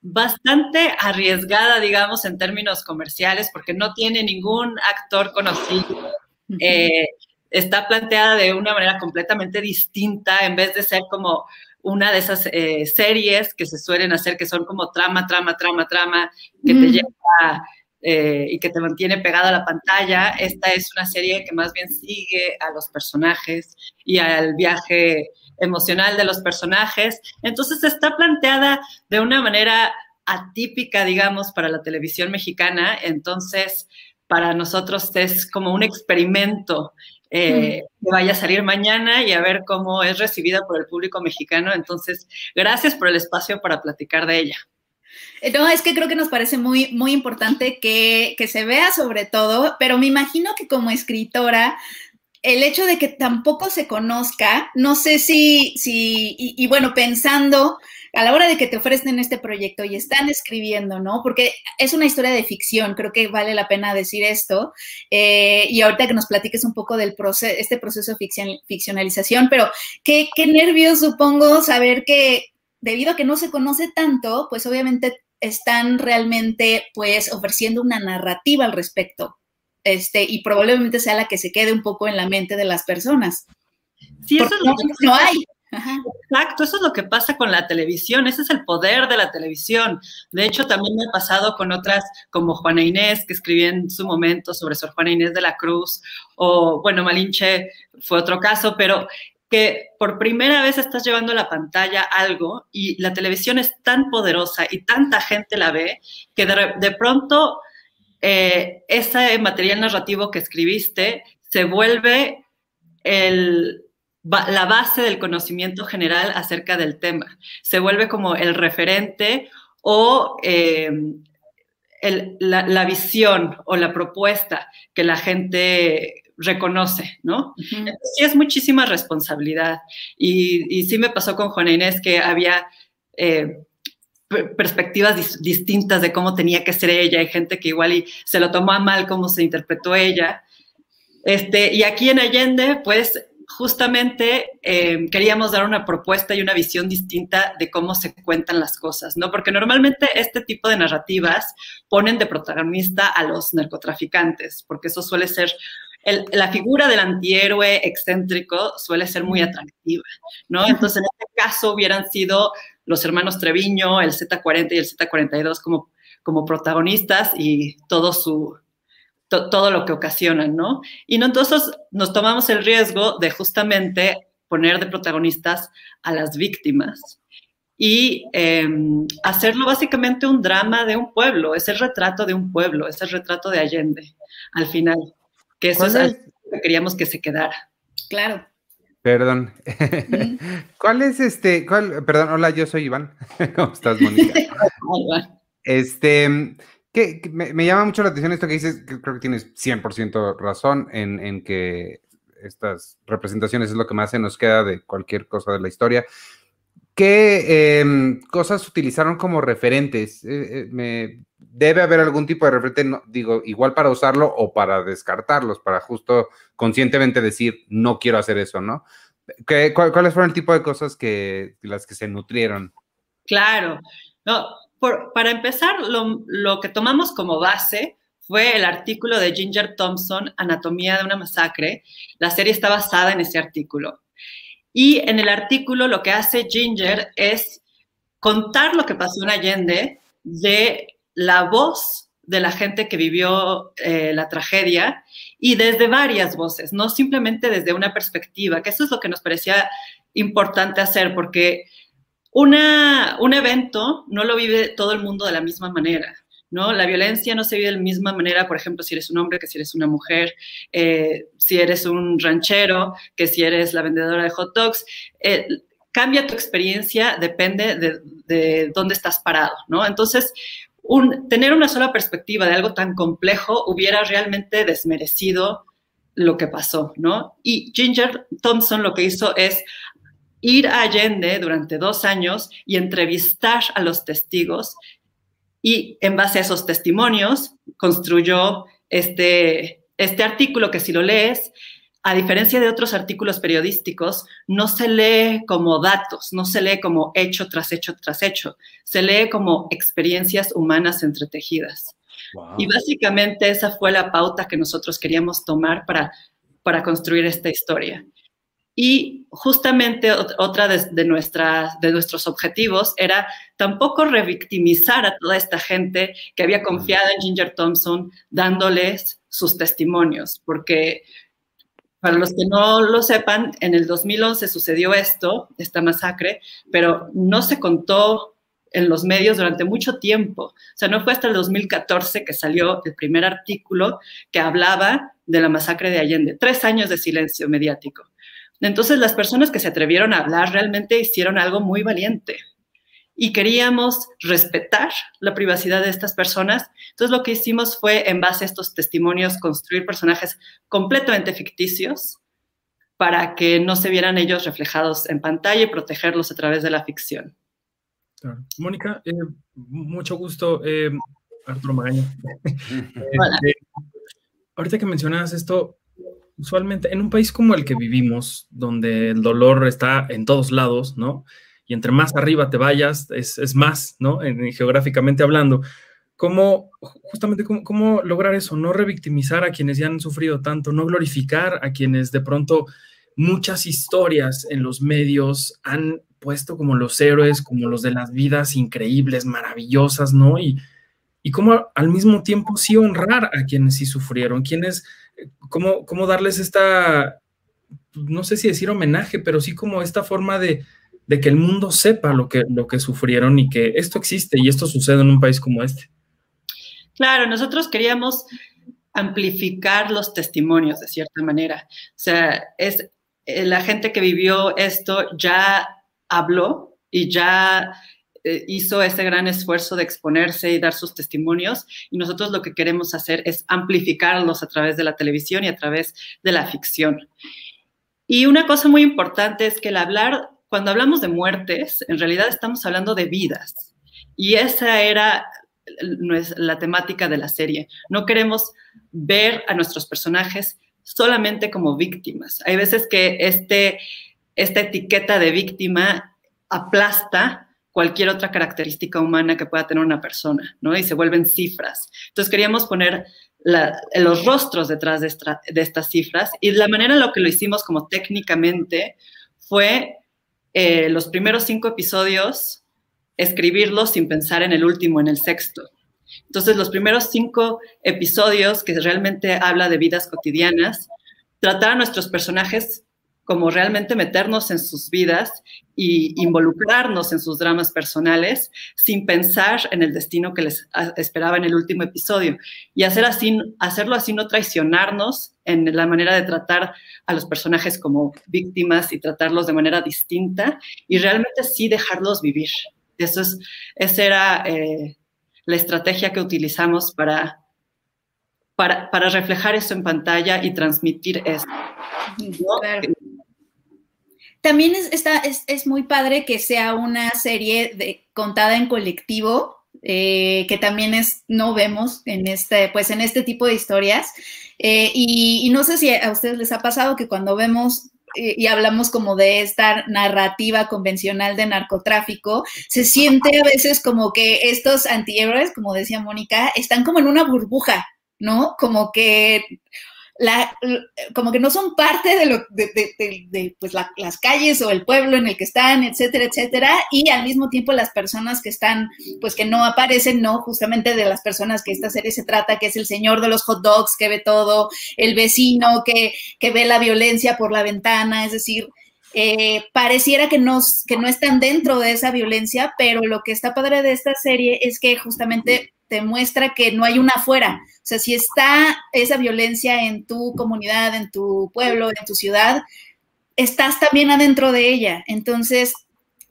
bastante arriesgada, digamos, en términos comerciales, porque no tiene ningún actor conocido. Eh, está planteada de una manera completamente distinta, en vez de ser como una de esas eh, series que se suelen hacer, que son como trama, trama, trama, trama, que te lleva eh, y que te mantiene pegada a la pantalla. Esta es una serie que más bien sigue a los personajes y al viaje emocional de los personajes. Entonces está planteada de una manera atípica, digamos, para la televisión mexicana. Entonces, para nosotros es como un experimento eh, que vaya a salir mañana y a ver cómo es recibida por el público mexicano. Entonces, gracias por el espacio para platicar de ella. Eh, no, es que creo que nos parece muy, muy importante que, que se vea sobre todo, pero me imagino que como escritora, el hecho de que tampoco se conozca, no sé si, si y bueno, pensando a la hora de que te ofrecen este proyecto y están escribiendo, ¿no? Porque es una historia de ficción, creo que vale la pena decir esto. Eh, y ahorita que nos platiques un poco del proceso, este proceso de ficcionalización, pero qué, qué nervios supongo saber que debido a que no se conoce tanto, pues obviamente están realmente pues ofreciendo una narrativa al respecto. Este, y probablemente sea la que se quede un poco en la mente de las personas. Sí, eso no, no hay. Exacto, eso es lo que pasa con la televisión, ese es el poder de la televisión. De hecho, también me ha pasado con otras como Juana Inés, que escribí en su momento sobre Sor Juana Inés de la Cruz, o bueno, Malinche fue otro caso, pero que por primera vez estás llevando a la pantalla algo y la televisión es tan poderosa y tanta gente la ve que de, pronto eh, ese material narrativo que escribiste se vuelve el, la base del conocimiento general acerca del tema. Se vuelve como el referente o eh, la, visión o la propuesta que la gente reconoce, ¿no? sí es muchísima responsabilidad. Y, sí me pasó con Juana Inés que había eh, perspectivas distintas de cómo tenía que ser ella. Hay gente que igual y se lo tomó a mal cómo se interpretó ella. Este, y aquí en Allende, pues justamente eh, queríamos dar una propuesta y una visión distinta de cómo se cuentan las cosas, ¿no? Porque normalmente este tipo de narrativas ponen de protagonista a los narcotraficantes, porque eso suele ser, la figura del antihéroe excéntrico suele ser muy atractiva, ¿no? Entonces, en este caso hubieran sido los hermanos Treviño, el Z40 y el Z42 como, como protagonistas y todo su, todo lo que ocasionan, ¿no? Y entonces nos tomamos el riesgo de justamente poner de protagonistas a las víctimas y em, hacerlo básicamente un drama de un pueblo, es el retrato de un pueblo, es el retrato de Allende, al final, que eso es, lo que queríamos que se quedara. Claro. Perdón. ¿Cuál es este? Cuál, perdón, hola, yo soy Iván. ¿Cómo estás, Mónica? este, me, llama mucho la atención esto que dices, que creo que tienes 100% razón en, que estas representaciones es lo que más se nos queda de cualquier cosa de la historia. ¿Qué em, cosas utilizaron como referentes? Eh, eh, me, debe haber algún tipo de referente, digo, igual para usarlo o para descartarlos, para justo conscientemente decir, no quiero hacer eso, ¿no? ¿Qué, ¿Cuáles fueron el tipo de cosas que las que se nutrieron? Claro, no, para empezar, lo, que tomamos como base fue el artículo de Ginger Thompson, Anatomía de una masacre. La serie está basada en ese artículo. Y en el artículo lo que hace Ginger es contar lo que pasó en Allende de la voz de la gente que vivió eh, la tragedia y desde varias voces, no simplemente desde una perspectiva, que eso es lo que nos parecía importante hacer, porque un evento no lo vive todo el mundo de la misma manera. ¿no? La violencia no se vive de la misma manera, por ejemplo, si eres un hombre que si eres una mujer, eh, si eres un ranchero, que si eres la vendedora de hot dogs. Eh, cambia tu experiencia, depende de, dónde estás parado, ¿no? Entonces, tener una sola perspectiva de algo tan complejo hubiera realmente desmerecido lo que pasó, ¿no? Y Ginger Thompson lo que hizo es ir a Allende durante dos años y entrevistar a los testigos y en base a esos testimonios construyó este, este artículo que si lo lees, a diferencia de otros artículos periodísticos, no se lee como datos, no se lee como hecho tras hecho tras hecho, se lee como experiencias humanas entretejidas. Y básicamente esa fue la pauta que nosotros queríamos tomar para, para construir esta historia. Y justamente otra de, nuestras, de nuestros objetivos era tampoco revictimizar a toda esta gente que había confiado en Ginger Thompson dándoles sus testimonios, porque para los que no lo sepan, en el 2011 sucedió esto, esta masacre, pero no se contó en los medios durante mucho tiempo. O sea, no fue hasta el 2014 que salió el primer artículo que hablaba de la masacre de Allende. Tres años de silencio mediático. Entonces las personas que se atrevieron a hablar realmente hicieron algo muy valiente y queríamos respetar la privacidad de estas personas. Entonces lo que hicimos fue, en base a estos testimonios, construir personajes completamente ficticios para que no se vieran ellos reflejados en pantalla y protegerlos a través de la ficción. Mónica, eh, mucho gusto. Eh, Arturo Magaña. Eh, ahorita que mencionas esto, usualmente en un país como el que vivimos, donde el dolor está en todos lados, ¿no? Y entre más arriba te vayas, es, más, ¿no? geográficamente hablando. ¿Cómo, justamente, cómo, lograr eso? No revictimizar a quienes ya han sufrido tanto, no glorificar a quienes de pronto muchas historias en los medios han puesto como los héroes, como los de las vidas increíbles, maravillosas, ¿no? Y, y cómo al mismo tiempo sí honrar a quienes sí sufrieron, quienes cómo, cómo darles esta, no sé si decir homenaje, pero sí como esta forma de, que el mundo sepa lo que, lo que sufrieron y que esto existe y esto sucede en un país como este. Claro, nosotros queríamos amplificar los testimonios de cierta manera. O sea, es eh, la gente que vivió esto ya habló y ya hizo ese gran esfuerzo de exponerse y dar sus testimonios y nosotros lo que queremos hacer es amplificarlos a través de la televisión y a través de la ficción. Y una cosa muy importante es que el hablar, cuando hablamos de muertes, en realidad estamos hablando de vidas. Y esa era la temática de la serie. No queremos ver a nuestros personajes solamente como víctimas. Hay veces que este, esta etiqueta de víctima aplasta cualquier otra característica humana que pueda tener una persona, ¿no? Y se vuelven cifras. Entonces queríamos poner los rostros detrás de, estas cifras y la manera en la que lo hicimos como técnicamente fue eh, los primeros cinco episodios escribirlos sin pensar en el último, en el sexto. Entonces, los primeros cinco episodios que realmente habla de vidas cotidianas, tratar a nuestros personajes como realmente meternos en sus vidas y involucrarnos en sus dramas personales sin pensar en el destino que les esperaba en el último episodio. Y hacer así, hacerlo así, no traicionarnos en la manera de tratar a los personajes como víctimas y tratarlos de manera distinta y realmente sí dejarlos vivir. Eso es, esa era eh, la estrategia que utilizamos para, para, para, reflejar eso en pantalla y transmitir eso. También es, está, es, es, muy padre que sea una serie contada en colectivo, eh, que también es, no vemos en este, pues en este tipo de historias. Eh, y, y, no sé si a ustedes les ha pasado que cuando vemos y hablamos como de esta narrativa convencional de narcotráfico, se siente a veces como que estos antihéroes, como decía Mónica, están como en una burbuja, ¿no? Como que como que no son parte de, lo, de, pues las calles o el pueblo en el que están, etcétera, etcétera, y al mismo tiempo las personas que están, pues que no aparecen, no, justamente de las personas que esta serie se trata, que es el señor de los hot dogs que ve todo, el vecino que, que ve la violencia por la ventana, es decir, eh, pareciera que no, que no están dentro de esa violencia, pero lo que está padre de esta serie es que justamente te muestra que no hay una afuera. O sea, si está esa violencia en tu comunidad, en tu pueblo, en tu ciudad, estás también adentro de ella. Entonces,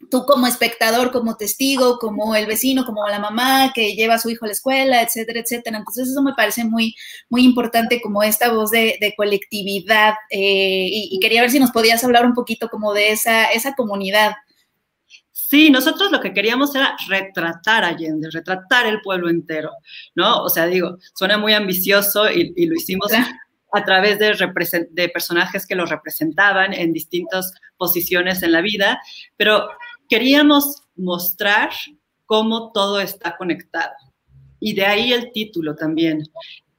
tú como espectador, como testigo, como el vecino, como la mamá que lleva a su hijo a la escuela, etcétera, etcétera. Entonces, eso me parece muy, muy importante como esta voz de, colectividad. Eh, y, y, quería ver si nos podías hablar un poquito como de esa, esa comunidad. Sí, nosotros lo que queríamos era retratar Allende, retratar el pueblo entero, ¿no? O sea, digo, suena muy ambicioso y, lo hicimos a través de, de personajes que lo representaban en distintas posiciones en la vida, pero queríamos mostrar cómo todo está conectado. Y de ahí el título también.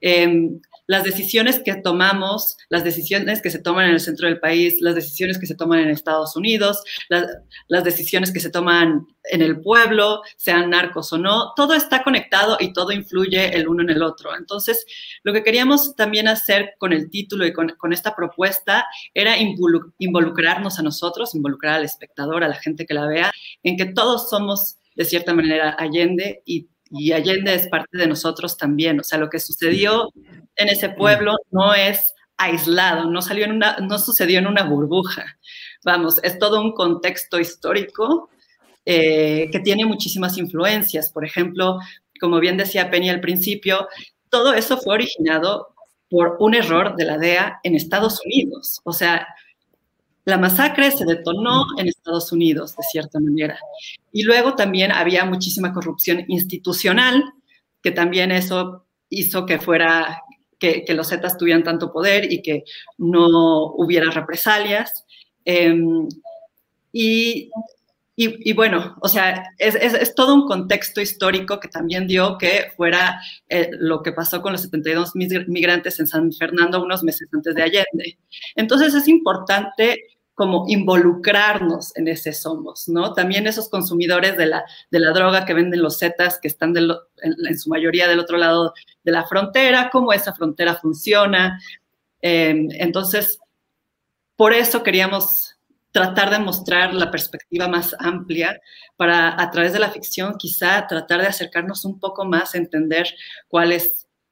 Em, las decisiones que tomamos, las decisiones que se toman en el centro del país, las decisiones que se toman en Estados Unidos, las decisiones que se toman en el pueblo, sean narcos o no, todo está conectado y todo influye el uno en el otro. Entonces, lo que queríamos también hacer con el título y con, con esta propuesta era involucrarnos a nosotros, involucrar al espectador, a la gente que la vea, en que todos somos de cierta manera Allende y y Allende es parte de nosotros también. O sea, lo que sucedió en ese pueblo no es aislado, no salió en una, no sucedió en una burbuja. Vamos, es todo un contexto histórico eh, que tiene muchísimas influencias. Por ejemplo, como bien decía Penny al principio, todo eso fue originado por un error de la DEA en Estados Unidos. O sea, la masacre se detonó en Estados Unidos, de cierta manera. Y luego también había muchísima corrupción institucional, que también eso hizo que fuera, que, los Zetas tuvieran tanto poder y que no hubiera represalias. Em, y, bueno, o sea, es, todo un contexto histórico que también dio que fuera eh, lo que pasó con los 72 migrantes en San Fernando unos meses antes de Allende. Entonces es importante como involucrarnos en ese somos, ¿no? También esos consumidores de la, de la droga que venden los Zetas, que están en, su mayoría del otro lado de la frontera, cómo esa frontera funciona. Em, entonces, por eso queríamos tratar de mostrar la perspectiva más amplia para, a través de la ficción, quizá tratar de acercarnos un poco más a entender cuál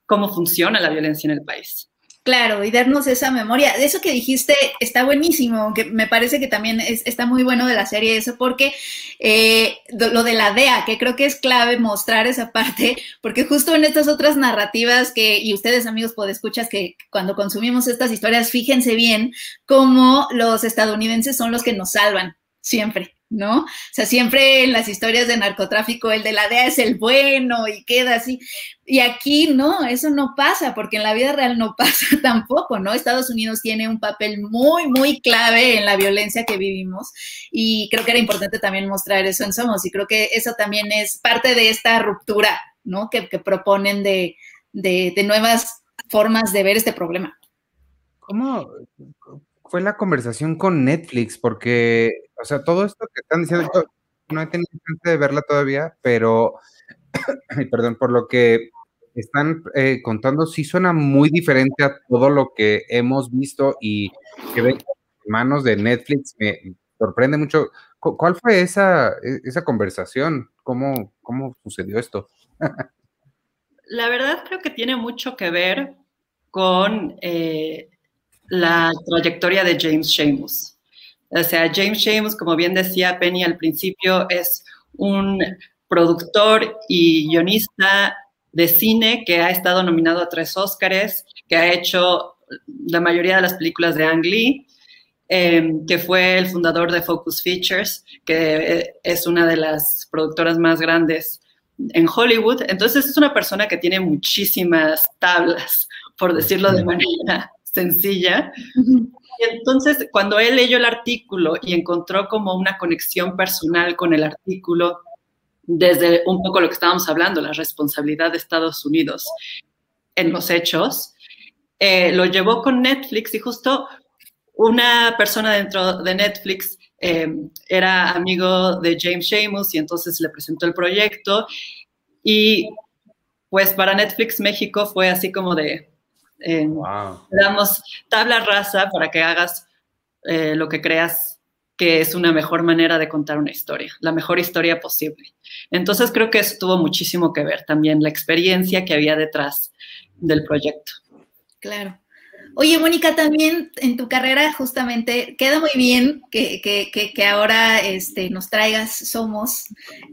cómo funciona la violencia en el país. Claro, y darnos esa memoria. Eso que dijiste está buenísimo, que me parece que también está muy bueno de la serie eso, porque eh, lo de la DEA, que creo que es clave mostrar esa parte, porque justo en estas otras narrativas que, y ustedes amigos podescuchas, que cuando consumimos estas historias, fíjense bien cómo los estadounidenses son los que nos salvan, siempre. ¿No? O sea, siempre en las historias de narcotráfico el de la DEA es el bueno y queda así. Y aquí no, eso no pasa, porque en la vida real no pasa tampoco, ¿no? Estados Unidos tiene un papel muy, muy clave en la violencia que vivimos y creo que era importante también mostrar eso en Somos y creo que eso también es parte de esta ruptura, ¿no? Que, proponen de, de nuevas formas de ver este problema. ¿Cómo fue la conversación con Netflix? Porque o sea, todo esto que están diciendo, yo no he tenido chance de verla todavía, pero, perdón, por lo que están eh, contando, sí suena muy diferente a todo lo que hemos visto y que ven en manos de Netflix. Me sorprende mucho. ¿Cuál fue esa, e, esa conversación? ¿Cómo, ¿Cómo sucedió esto? La verdad creo que tiene mucho que ver con eh, la trayectoria de James Sheamus. O sea, James James, como bien decía Penny al principio, es un productor y guionista de cine que ha estado nominado a tres Óscares, que ha hecho la mayoría de las películas de Ang Lee, em, que fue el fundador de Focus Features, que es una de las productoras más grandes en Hollywood. Entonces es una persona que tiene muchísimas tablas, por decirlo de manera sencilla. Y entonces, cuando él leyó el artículo y encontró como una conexión personal con el artículo, desde un poco lo que estábamos hablando, la responsabilidad de Estados Unidos en los hechos, eh, lo llevó con Netflix y justo una persona dentro de Netflix eh, era amigo de James Sheamus y entonces le presentó el proyecto y pues para Netflix México fue así como de, damos tabla rasa para que hagas eh, lo que creas que es una mejor manera de contar una historia, la mejor historia posible. Entonces creo que eso tuvo muchísimo que ver también, la experiencia que había detrás del proyecto. Claro. Oye, Mónica, también en tu carrera justamente queda muy bien que, que, ahora este, nos traigas Somos.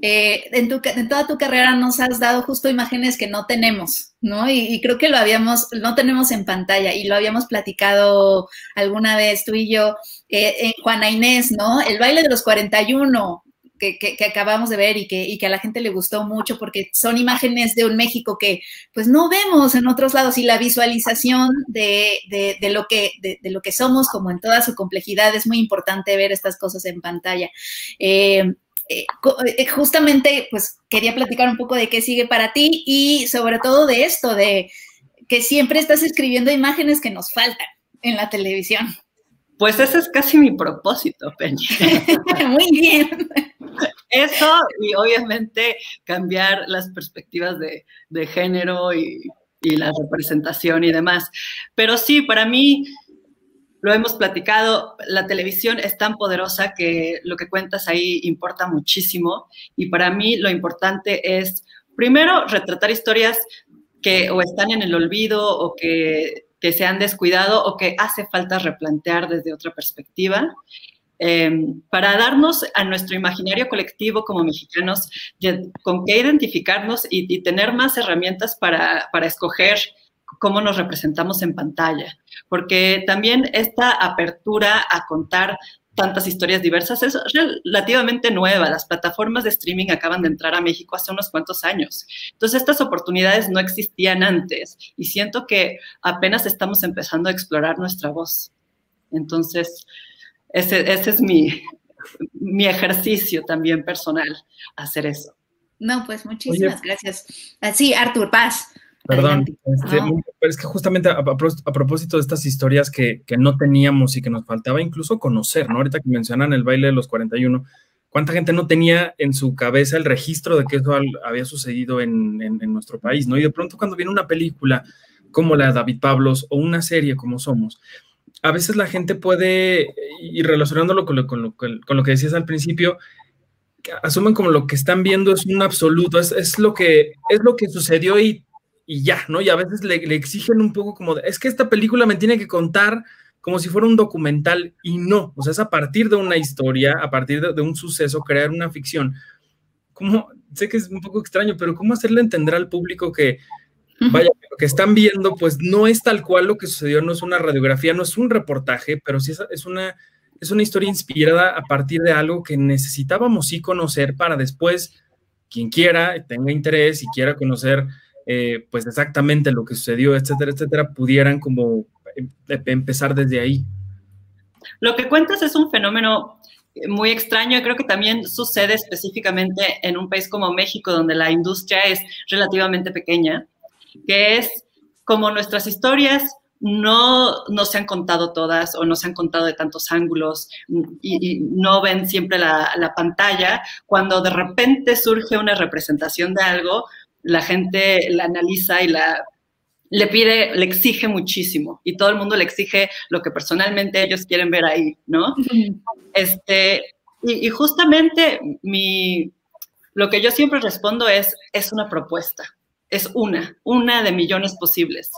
Eh, en, tu, en toda tu carrera nos has dado justo imágenes que no tenemos, ¿no? Y, creo que lo habíamos, no tenemos en pantalla y lo habíamos platicado alguna vez tú y yo, eh, en Juana Inés, ¿no? El baile de los 41, que, acabamos de ver y que, y que, a la gente le gustó mucho porque son imágenes de un México que pues no vemos en otros lados y la visualización de, de, lo, que, de, lo que somos como en toda su complejidad es muy importante ver estas cosas en pantalla. Eh, eh, eh, justamente pues quería platicar un poco de qué sigue para ti y sobre todo de esto, de que siempre estás escribiendo imágenes que nos faltan en la televisión. Pues ese es casi mi propósito, Peña. Muy bien. Eso y obviamente cambiar las perspectivas de, género y, la representación y demás. Pero sí, para mí, lo hemos platicado, la televisión es tan poderosa que lo que cuentas ahí importa muchísimo. Y para mí lo importante es, primero, retratar historias que o están en el olvido o que se han descuidado o que hace falta replantear desde otra perspectiva. Em, para darnos a nuestro imaginario colectivo como mexicanos con qué identificarnos y, tener más herramientas para, para escoger cómo nos representamos en pantalla, porque también esta apertura a contar tantas historias diversas es relativamente nueva. Las plataformas de streaming acaban de entrar a México hace unos cuantos años. Entonces, estas oportunidades no existían antes y siento que apenas estamos empezando a explorar nuestra voz. Entonces, ese, es mi, mi ejercicio también personal, hacer eso. No, pues muchísimas gracias. Sí, Artur, paz. Perdón, este, es que justamente a, propósito de estas historias que, no teníamos y que nos faltaba incluso conocer, ¿no? Ahorita que mencionan el baile de los 41, ¿cuánta gente no tenía en su cabeza el registro de que eso había sucedido en, nuestro país, ¿no? Y de pronto cuando viene una película como la de David Pablos o una serie como Somos, a veces la gente puede, y relacionándolo con lo, que decías al principio, asumen como lo que están viendo es un absoluto, es, lo, que, es lo que sucedió y y ya, ¿no? Y a veces le, exigen un poco como, de, es que esta película me tiene que contar como si fuera un documental y no, o sea, es a partir de una historia, a partir de, un suceso, crear una ficción. Como, sé que es un poco extraño, pero ¿cómo hacerle entender al público que, vaya, lo que están viendo, pues no es tal cual lo que sucedió, no es una radiografía, no es un reportaje, pero sí es, una, es una historia inspirada a partir de algo que necesitábamos sí conocer para después, quien quiera, tenga interés y quiera conocer, eh, pues exactamente lo que sucedió, etcétera, etcétera, pudieran como Em, empezar desde ahí. Lo que cuentas es un fenómeno muy extraño. Y creo que también sucede específicamente en un país como México, donde la industria es relativamente pequeña, que es como nuestras historias no, no se han contado todas o no se han contado de tantos ángulos y, no ven siempre la, la, pantalla, cuando de repente surge una representación de algo, la gente la analiza y la le pide, le exige muchísimo y todo el mundo le exige lo que personalmente ellos quieren ver ahí, ¿no? Este, y, justamente mi, lo que yo siempre respondo es, es una propuesta, es una, una de millones posibles.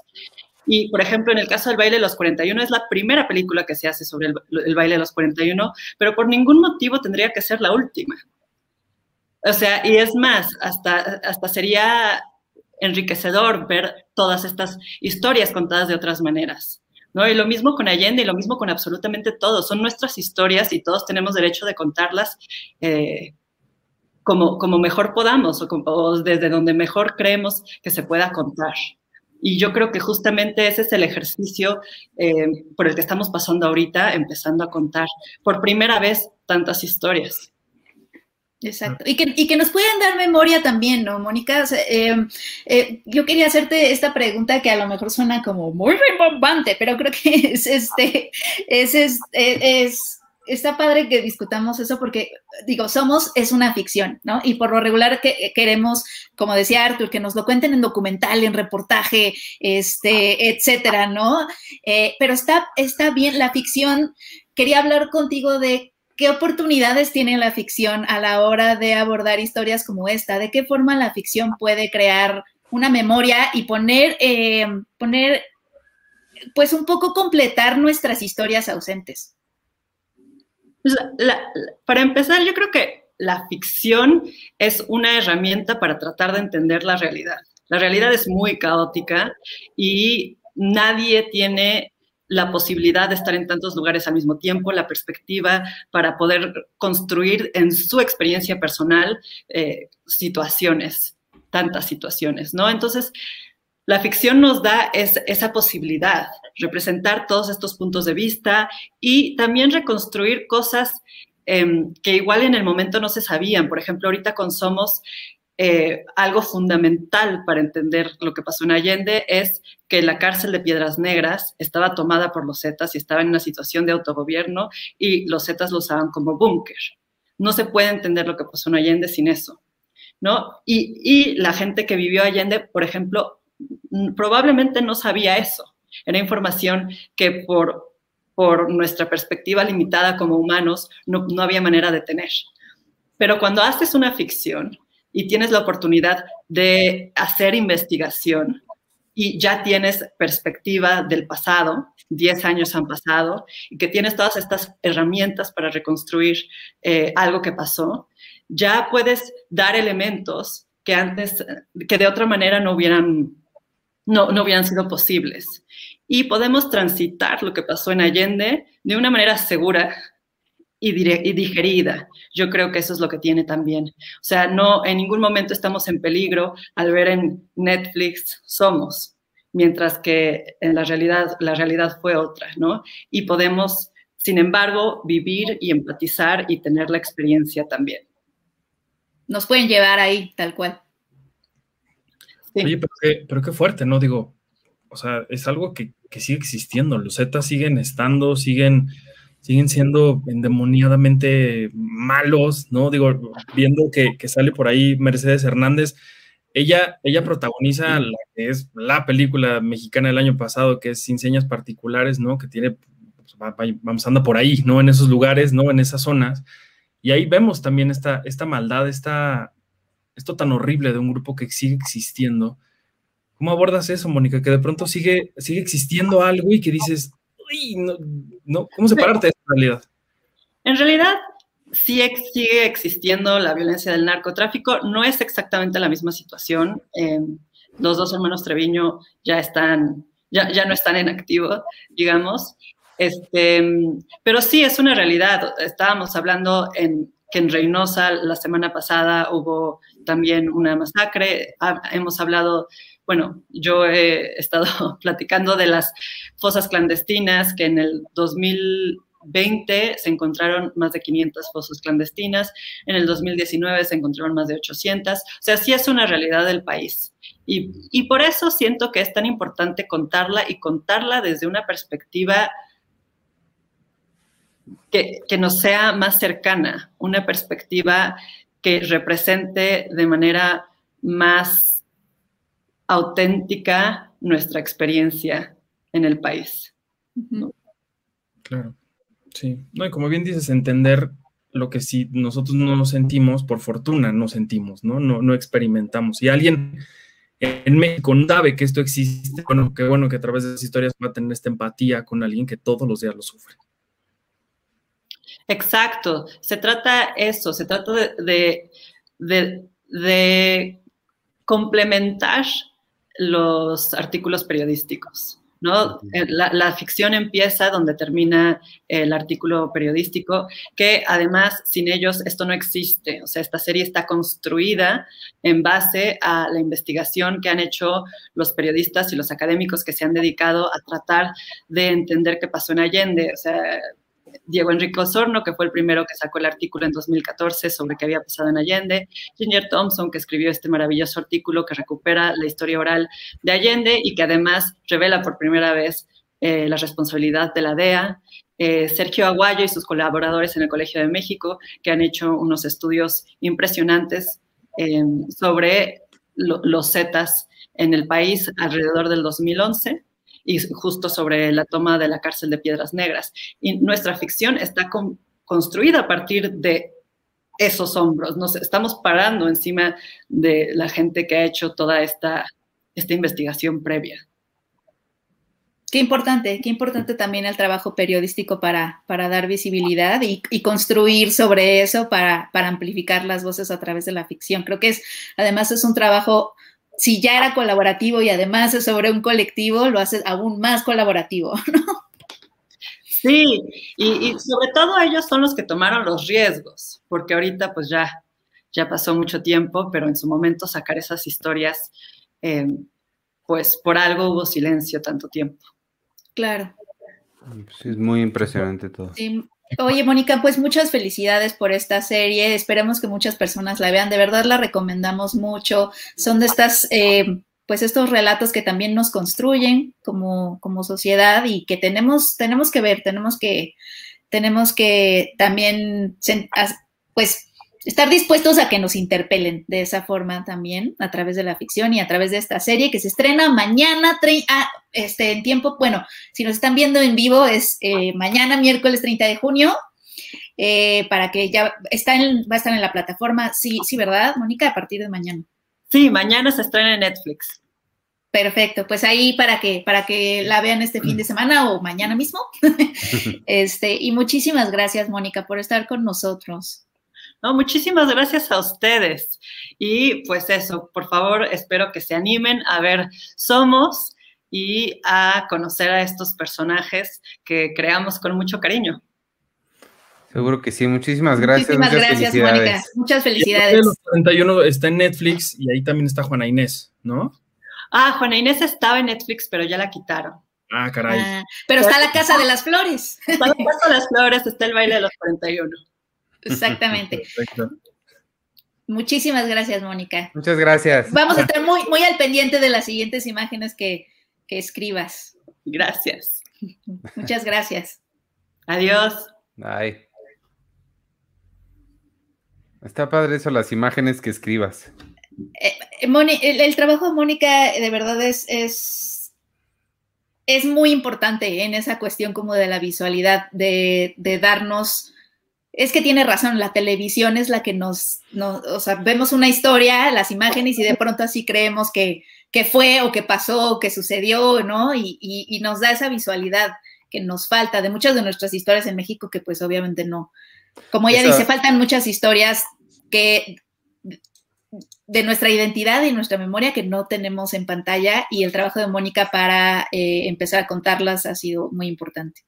Y, por ejemplo, en el caso del baile de los 41, es la primera película que se hace sobre el, baile de los 41, pero por ningún motivo tendría que ser la última. O sea, y es más, hasta, hasta sería enriquecedor ver todas estas historias contadas de otras maneras. ¿no? Y lo mismo con Allende y lo mismo con absolutamente todo. Son nuestras historias y todos tenemos derecho de contarlas eh, como, como mejor podamos o, desde donde mejor creemos que se pueda contar. Y yo creo que justamente ese es el ejercicio eh, por el que estamos pasando ahorita, empezando a contar por primera vez tantas historias. Exacto. Y que, y que, nos pueden dar memoria también, ¿no, Mónica? Em, eh, yo quería hacerte esta pregunta que a lo mejor suena como muy rimbombante, pero creo que es este, es, es, es, está padre que discutamos eso porque, digo, somos, es una ficción, ¿no? Y por lo regular que queremos, como decía Arthur, que nos lo cuenten en documental, en reportaje, este, etcétera, ¿no? Eh, pero está, está bien, la ficción, quería hablar contigo de ¿Qué oportunidades tiene la ficción a la hora de abordar historias como esta? ¿De qué forma la ficción puede crear una memoria y poner, eh, poner, pues un poco completar nuestras historias ausentes? Pues, para empezar, yo creo que la ficción es una herramienta para tratar de entender la realidad. La realidad es muy caótica y nadie tiene la posibilidad de estar en tantos lugares al mismo tiempo, la perspectiva para poder construir en su experiencia personal eh, situaciones, tantas situaciones, ¿no? Entonces, la ficción nos da esa posibilidad, representar todos estos puntos de vista y también reconstruir cosas em, que igual en el momento no se sabían. Por ejemplo, ahorita con Somos eh, algo fundamental para entender lo que pasó en Allende es que la cárcel de Piedras Negras estaba tomada por los Zetas y estaba en una situación de autogobierno y los Zetas lo usaban como búnker. No se puede entender lo que pasó en Allende sin eso, ¿no? Y, y la gente que vivió Allende, por ejemplo, probablemente no sabía eso. Era información que por, por nuestra perspectiva limitada como humanos no, no había manera de tener. Pero cuando haces una ficción, y tienes la oportunidad de hacer investigación y ya tienes perspectiva del pasado, 10 años han pasado, y que tienes todas estas herramientas para reconstruir eh, algo que pasó, ya puedes dar elementos que antes, que de otra manera no hubieran, no, no hubieran sido posibles. Y podemos transitar lo que pasó en Allende de una manera segura, y, digerida. Yo creo que eso es lo que tiene también. O sea, no, en ningún momento estamos en peligro al ver en Netflix Somos, mientras que en la realidad, la realidad fue otra, ¿no? Y podemos, sin embargo, vivir y empatizar y tener la experiencia también. Nos pueden llevar ahí, tal cual. Oye, pero qué, fuerte, ¿no? Digo, o sea, es algo que, que sigue existiendo. Los Zetas siguen estando, siguen siguen siendo endemoniadamente malos, ¿no? Digo, viendo que, sale por ahí Mercedes Hernández, ella, ella protagoniza la que es la película mexicana del año pasado, que es Sin Señas Particulares, ¿no? Que tiene, pues, vamos, anda por ahí, ¿no? En esos lugares, ¿no? En esas zonas. Y ahí vemos también esta, esta maldad, esta, esto tan horrible de un grupo que sigue existiendo ¿Cómo abordas eso, Mónica? Que de pronto sigue, sigue existiendo algo y que dices, no, no, ¿cómo separarte de esa realidad? En realidad, sí sigue existiendo la violencia del narcotráfico. No es exactamente la misma situación. Eh, los dos hermanos Treviño ya están, ya, ya no están en activo, digamos. Este, pero sí es una realidad. Estábamos hablando en, que en Reynosa la semana pasada hubo también una masacre. hemos hablado, bueno, yo he estado platicando de las fosas clandestinas que en el 2020 se encontraron más de 500 fosas clandestinas, en el 2019 se encontraron más de 800. O sea, sí es una realidad del país. Y, y por eso siento que es tan importante contarla y contarla desde una perspectiva que, que, nos sea más cercana, una perspectiva que represente de manera más auténtica nuestra experiencia en el país. Claro, sí. No, y como bien dices, entender lo que si nosotros no lo sentimos, por fortuna no sentimos, ¿no? No, no experimentamos. Y alguien en México no sabe que esto existe, bueno, qué bueno que a través de esas historias va a tener esta empatía con alguien que todos los días lo sufre. Exacto, se trata eso, se trata de, de, complementar los artículos periodísticos. ¿no? Eh, la, ficción empieza donde termina el artículo periodístico, que además sin ellos esto no existe. O sea, esta serie está construida en base a la investigación que han hecho los periodistas y los académicos que se han dedicado a tratar de entender qué pasó en Allende. O sea, Diego Enrique Osorno, que fue el primero que sacó el artículo en 2014 sobre qué había pasado en Allende, Ginger Thompson, que escribió este maravilloso artículo que recupera la historia oral de Allende y que además revela por primera vez eh, la responsabilidad de la DEA, eh, Sergio Aguayo y sus colaboradores en el Colegio de México, que han hecho unos estudios impresionantes eh, sobre los Zetas en el país alrededor del 2011 y justo sobre la toma de la cárcel de Piedras Negras. Y nuestra ficción está construida a partir de esos hombros. Nos estamos parando encima de la gente que ha hecho toda esta, esta investigación previa. Qué importante, qué importante también el trabajo periodístico para, para dar visibilidad y, construir sobre eso para, para, amplificar las voces a través de la ficción. Creo que es, además, es un trabajo si ya era colaborativo y además es sobre un colectivo, lo hace aún más colaborativo, ¿no? Sí, y, sobre todo ellos son los que tomaron los riesgos, porque ahorita pues ya, ya pasó mucho tiempo, pero en su momento sacar esas historias, eh, pues por algo hubo silencio tanto tiempo. Claro. Sí, es muy impresionante todo. Sí, Oye, Mónica, pues muchas felicidades por esta serie. Esperemos que muchas personas la vean. De verdad la recomendamos mucho. Son de estas, eh, pues estos relatos que también nos construyen como, como sociedad y que tenemos, tenemos que ver, tenemos que, tenemos que también, pues, estar dispuestos a que nos interpelen de esa forma también a través de la ficción y a través de esta serie que se estrena mañana ah, este, en tiempo, bueno, si nos están viendo en vivo es eh, mañana miércoles 30 de junio eh, para que ya está en, va a estar en la plataforma, sí, sí, ¿verdad, Mónica? A partir de mañana. Sí, mañana se estrena en Netflix. Perfecto, pues ahí para que, para que la vean este fin de semana o mañana mismo. este, y muchísimas gracias, Mónica, por estar con nosotros. No, muchísimas gracias a ustedes. Y pues eso, por favor, espero que se animen a ver Somos y a conocer a estos personajes que creamos con mucho cariño. Seguro que sí, muchísimas gracias. Muchísimas gracias, Mónica. Muchas felicidades. Los 41 está en Netflix y ahí también está Juana Inés, ¿no? Ah, Juana Inés estaba en Netflix, pero ya la quitaron. Ah, caray. Ah, pero está la Casa de las Flores. Está la Casa de las Flores, está el baile de los 41. Exactamente. Muchísimas gracias, Mónica. Muchas gracias. Vamos a estar muy, muy al pendiente de las siguientes imágenes que, escribas. Gracias. Muchas gracias. Adiós. Bye. Está padre eso, las imágenes que escribas. Eh, el, trabajo de Mónica de verdad es, es, es, muy importante en esa cuestión como de la visualidad, de, de darnos es que tiene razón, la televisión es la que nos, o sea, vemos una historia, las imágenes y de pronto así creemos que, que fue o que pasó o que sucedió, ¿no? Y, y, nos da esa visualidad que nos falta de muchas de nuestras historias en México que pues obviamente no. Como ella dice, faltan muchas historias que de nuestra identidad y nuestra memoria que no tenemos en pantalla y el trabajo de Mónica para eh, empezar a contarlas ha sido muy importante.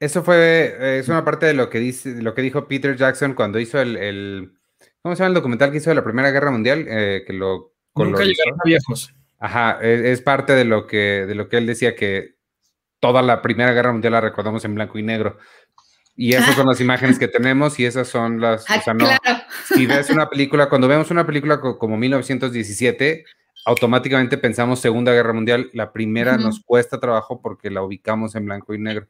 Eso fue, es una parte de lo que dice, lo que dijo Peter Jackson cuando hizo el, ¿cómo se llama el documental que hizo de la Primera Guerra Mundial? Eh, que lo Nunca llegaron a viejos. Ajá, e, es, parte de lo que, de lo que él decía que toda la Primera Guerra Mundial la recordamos en blanco y negro. Y esas son las imágenes que tenemos y esas son las, o sea, no, si ves una película, cuando vemos una película como 1917, automáticamente pensamos Segunda Guerra Mundial, la primera nos cuesta trabajo porque la ubicamos en blanco y negro.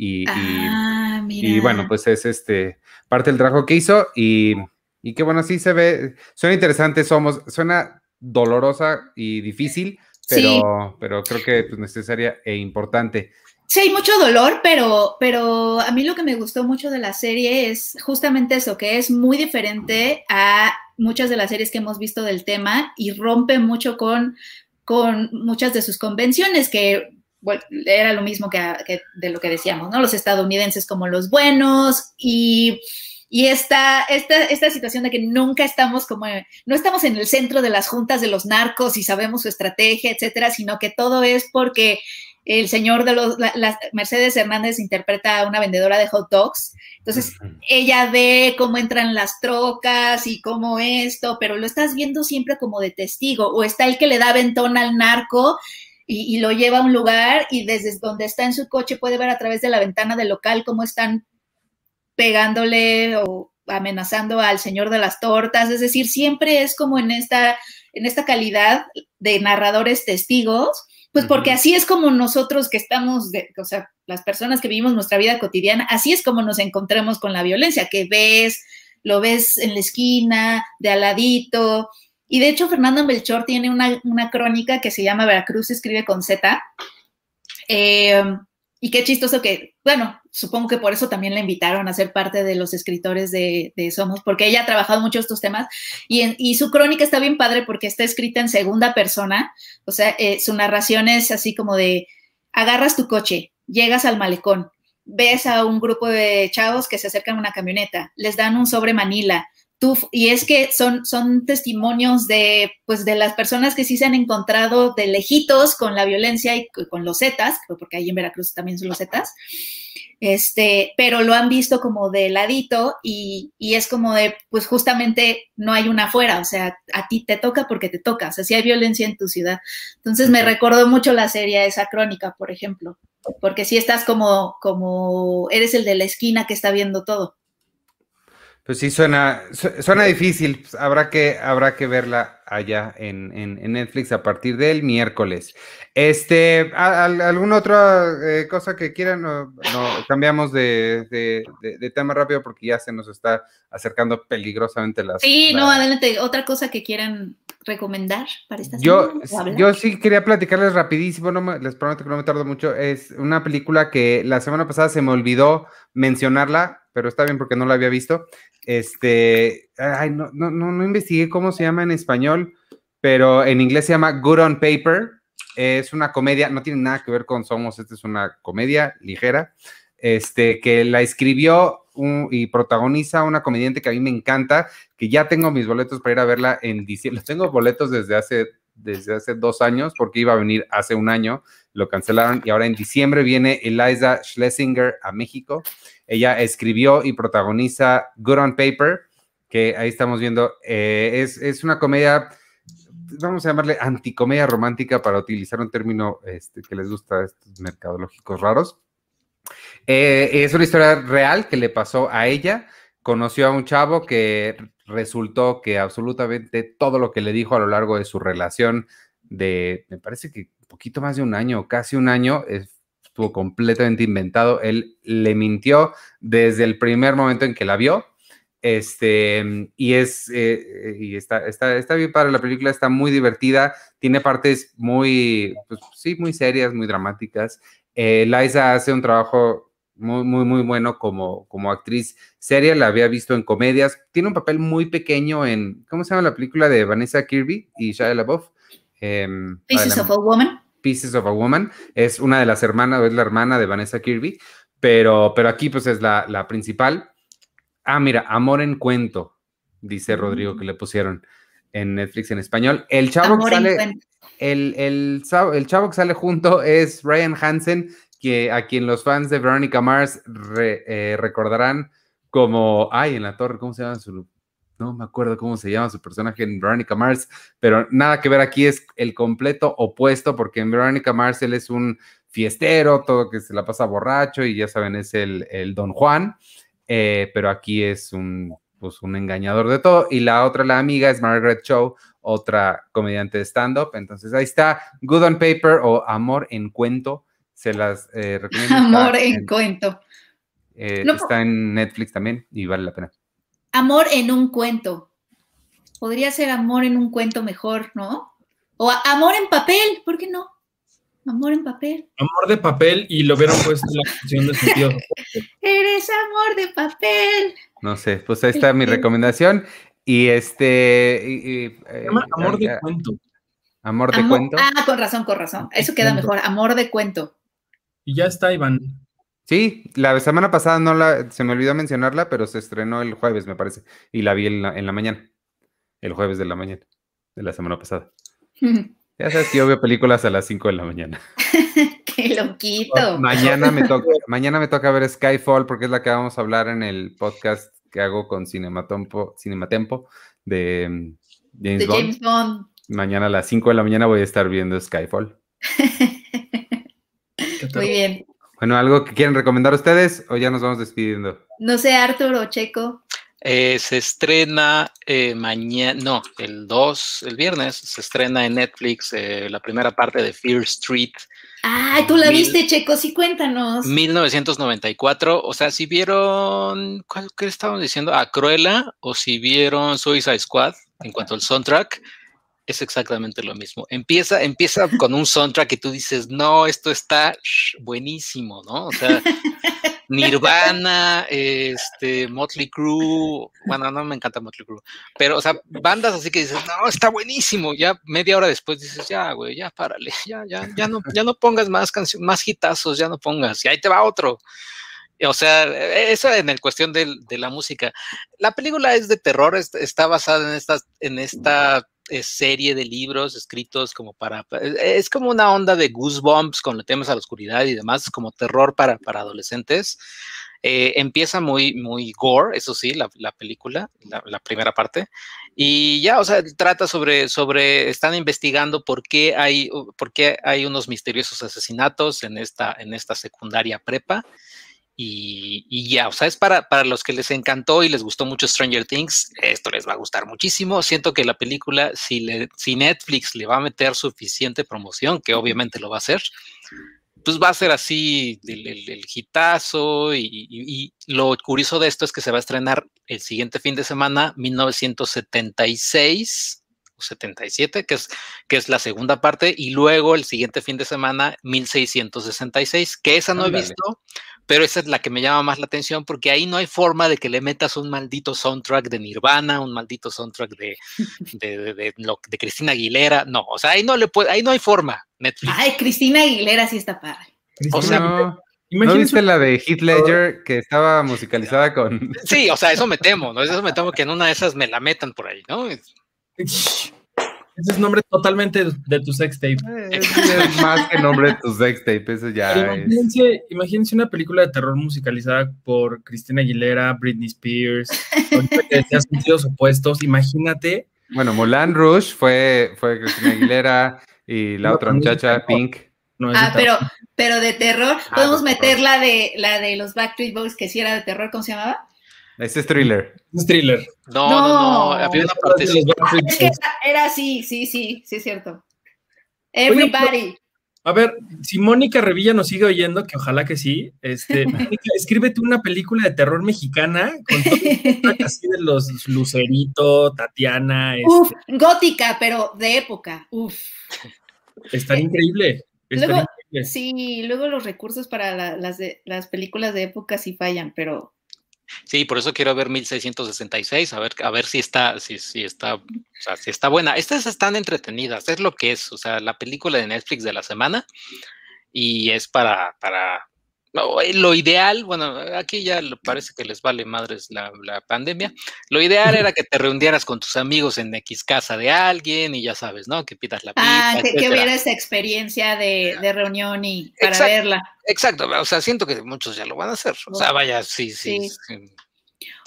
Y, ah, y, bueno, pues es este parte del trabajo que hizo y, y que bueno, sí se ve, suena interesante, somos, suena dolorosa y difícil, pero, pero creo que es pues, necesaria e importante. Sí, hay mucho dolor, pero, pero a mí lo que me gustó mucho de la serie es justamente eso, que es muy diferente a muchas de las series que hemos visto del tema y rompe mucho con, con muchas de sus convenciones, que bueno, era lo mismo que, de lo que decíamos, ¿no? Los estadounidenses como los buenos y, y esta, esta, esta situación de que nunca estamos como, no estamos en el centro de las juntas de los narcos y sabemos su estrategia, etcétera, sino que todo es porque el señor de los, Mercedes Hernández interpreta a una vendedora de hot dogs, entonces ella ve cómo entran las trocas y cómo esto, pero lo estás viendo siempre como de testigo, o está el que le da ventón al narco y, lo lleva a un lugar y desde donde está en su coche puede ver a través de la ventana del local cómo están pegándole o amenazando al señor de las tortas, es decir, siempre es como en esta, en esta calidad de narradores testigos, pues porque así es como nosotros que estamos, de, o sea, las personas que vivimos nuestra vida cotidiana, así es como nos encontramos con la violencia, que ves, lo ves en la esquina, de aladito, y de hecho, Fernando Melchor tiene una, crónica que se llama Veracruz escribe con Z. Eh, y qué chistoso que, bueno, supongo que por eso también la invitaron a ser parte de los escritores de, Somos, porque ella ha trabajado mucho estos temas y, y, su crónica está bien padre porque está escrita en segunda persona, o sea, eh, su narración es así como de, agarras tu coche, llegas al malecón, ves a un grupo de chavos que se acercan a una camioneta, les dan un sobre Manila, y es que son, son testimonios de, pues, de las personas que sí se han encontrado de lejitos con la violencia y con los Zetas, porque ahí en Veracruz también son los Zetas, este, pero lo han visto como de ladito y, y, es como de, pues justamente no hay una afuera, o sea, a ti te toca porque te toca, o sea, si hay violencia en tu ciudad. Entonces me recordó mucho la serie esa crónica, por ejemplo, porque si estás como, como, eres el de la esquina que está viendo todo. Pues sí, suena, suena difícil. Pues habrá, que, habrá que verla allá en, Netflix a partir del miércoles. Este, ¿Alguna otra eh, cosa que quieran? No, cambiamos de, tema rápido porque ya se nos está acercando peligrosamente las. Sí, no, adelante. Otra cosa que quieran recomendar para esta yo, Yo sí quería platicarles rapidísimo, no les prometo que no me tardo mucho. Es una película que la semana pasada se me olvidó mencionarla, pero está bien porque no la había visto. Este, ay, no, no, no, investigué cómo se llama en español, pero en inglés se llama Good on Paper. Es una comedia, no tiene nada que ver con Somos, esta es una comedia ligera, este, que la escribió y protagoniza una comediante que a mí me encanta, que ya tengo mis boletos para ir a verla en diciembre. Tengo boletos desde hace, desde hace dos años, porque iba a venir hace un año, lo cancelaron y ahora en diciembre viene Eliza Schlesinger a México ella escribió y protagoniza Good on Paper, que ahí estamos viendo. Eh, es, una comedia, vamos a llamarle anticomedia romántica para utilizar un término este, que les gusta a estos mercadológicos raros. Eh, es una historia real que le pasó a ella. Conoció a un chavo que resultó que absolutamente todo lo que le dijo a lo largo de su relación de, me parece que poquito más de un año, casi un año, es, estuvo completamente inventado. Él le mintió desde el primer momento en que la vio. Este, y es, eh, y está, está, está bien para la película, está muy divertida, tiene partes muy, pues, sí, muy serias, muy dramáticas. Eh, Liza hace un trabajo muy, muy, muy bueno como, como actriz seria, la había visto en comedias, tiene un papel muy pequeño en, ¿cómo se llama la película de Vanessa Kirby y Shia LaBeouf? Em, Pieces of a Woman. Pieces of a Woman, es una de las hermanas, es la hermana de Vanessa Kirby, pero, pero aquí pues es la, la principal. Ah, mira, Amor en Cuento, dice Rodrigo que le pusieron en Netflix en español. El chavo que sale, el, el, el, chavo que sale junto es Ryan Hansen, que a quien los fans de Veronica Mars eh, recordarán como, ay, en la torre, ¿cómo se llama su? No me acuerdo cómo se llama su personaje en Veronica Mars, pero nada que ver aquí es el completo opuesto, porque en Veronica Mars él es un fiestero, todo que se la pasa borracho y ya saben, es el, el Don Juan, eh, pero aquí es un, pues, un engañador de todo. Y la otra, la amiga, es Margaret Cho, otra comediante de stand-up. Entonces ahí está, Good on Paper o Amor en Cuento se las eh, recomiendo. Amor en, cuento. Eh, está en Netflix también y vale la pena. Amor en un cuento. Podría ser amor en un cuento mejor, ¿no? O amor en papel, ¿por qué no? Amor en papel. Amor de papel y lo vieron puesto en la función de sentido. Eres amor de papel. No sé, pues ahí está mi recomendación. Y este. Eh, amor de cuento. Amor de cuento. Ah, con razón, con razón. Eso queda mejor. Amor de cuento. Y ya está, Iván. Sí, la semana pasada no la, se me olvidó mencionarla, pero se estrenó el jueves, me parece, y la vi en la, en la mañana, el jueves de la mañana, de la semana pasada. ya sabes que yo veo películas a las 5 de la mañana. ¡Qué loquito! Mañana me, toca, mañana me toca ver Skyfall, porque es la que vamos a hablar en el podcast que hago con Cinematempo, Cinematempo de, mm, James, James Bond. Mañana a las 5 de la mañana voy a estar viendo Skyfall. Muy bien. Bueno, ¿algo que quieren recomendar ustedes o ya nos vamos despidiendo? No sé, Arthur o Checo. Eh, se estrena eh, mañana, no, el 2, el viernes, se estrena en Netflix eh, la primera parte de Fear Street. Ah, tú la viste, Checo, sí, cuéntanos. 1994, o sea, si vieron, ¿cuál, ¿qué estaban diciendo? A Cruella o si vieron Suicide Squad en cuanto al soundtrack, es exactamente lo mismo. Empieza, empieza con un soundtrack que tú dices, no, esto está buenísimo, ¿no? O sea, Nirvana, este, Motley Crue, bueno, no me encanta Motley Crue, pero, o sea, bandas así que dices, no, está buenísimo. Ya media hora después dices, ya, güey, ya párale, ya, ya, ya no, ya no pongas más canciones, más hitazos, ya no pongas, y ahí te va otro. O sea, eso en el cuestión de, de la música. La película es de terror, está basada en esta, en esta serie de libros escritos como para, e, es como una onda de goosebumps con temas a la oscuridad y demás, como terror para, para adolescentes. Eh, empieza muy, muy gore, eso sí, la, la película, la, primera parte, y ya, o sea, trata sobre, sobre, están investigando por qué hay, por qué hay unos misteriosos asesinatos en esta, en esta secundaria prepa, y, ya, o sea, es para, para los que les encantó y les gustó mucho Stranger Things, esto les va a gustar muchísimo. Siento que la película, si, le, si Netflix le va a meter suficiente promoción, que obviamente lo va a hacer, pues va a ser así el, el, hitazo. Y, y, lo curioso de esto es que se va a estrenar el siguiente fin de semana, 1976 o 77, que es, que es la segunda parte, y luego el siguiente fin de semana, 1666, que esa no he visto, pero esa es la que me llama más la atención porque ahí no hay forma de que le metas un maldito soundtrack de Nirvana, un maldito soundtrack de, de, de, de, Cristina Aguilera, no, o sea, ahí no le puede, ahí no hay forma, Netflix. Ay, Cristina Aguilera sí está padre. O sea, no. ¿No viste la de Heath Ledger que estaba musicalizada con...? Sí, o sea, eso me temo, ¿no? Eso me temo que en una de esas me la metan por ahí, ¿no? Ese es nombre totalmente de tu sextape. Es, es más que nombre de tu sextape, eso ya imagínense, imagínense, una película de terror musicalizada por Cristina Aguilera, Britney Spears, que han sentidos opuestos, imagínate. Bueno, Mulan Rouge fue, fue Cristina Aguilera y la otra muchacha, Pink. ah, pero, pero de terror, ah, podemos meter la de la de los Backstreet Boys que sí era de terror, ¿cómo se llamaba? Ese es thriller. Es thriller. No, no, no. Había una parte Es que era, así, sí, sí, sí es cierto. Everybody. a ver, si Mónica Revilla nos sigue oyendo, que ojalá que sí, este, escríbete una película de terror mexicana con todo así de los Lucerito, Tatiana. Uf, este. gótica, pero de época. Uf. Está increíble. Luego, sí, luego los recursos para las, las películas de época sí fallan, pero Sí, por eso quiero ver 1666, a ver, a ver si está, si, si está, si está buena. Estas están entretenidas, es lo que es, o sea, la película de Netflix de la semana y es para, para, lo ideal, bueno, aquí ya parece que les vale madres la, pandemia. Lo ideal era que te reunieras con tus amigos en X casa de alguien y ya sabes, ¿no? Que pidas la pizza. Ah, que, hubiera esa experiencia de, reunión y para verla. Exacto, o sea, siento que muchos ya lo van a hacer. O sea, vaya, sí, sí.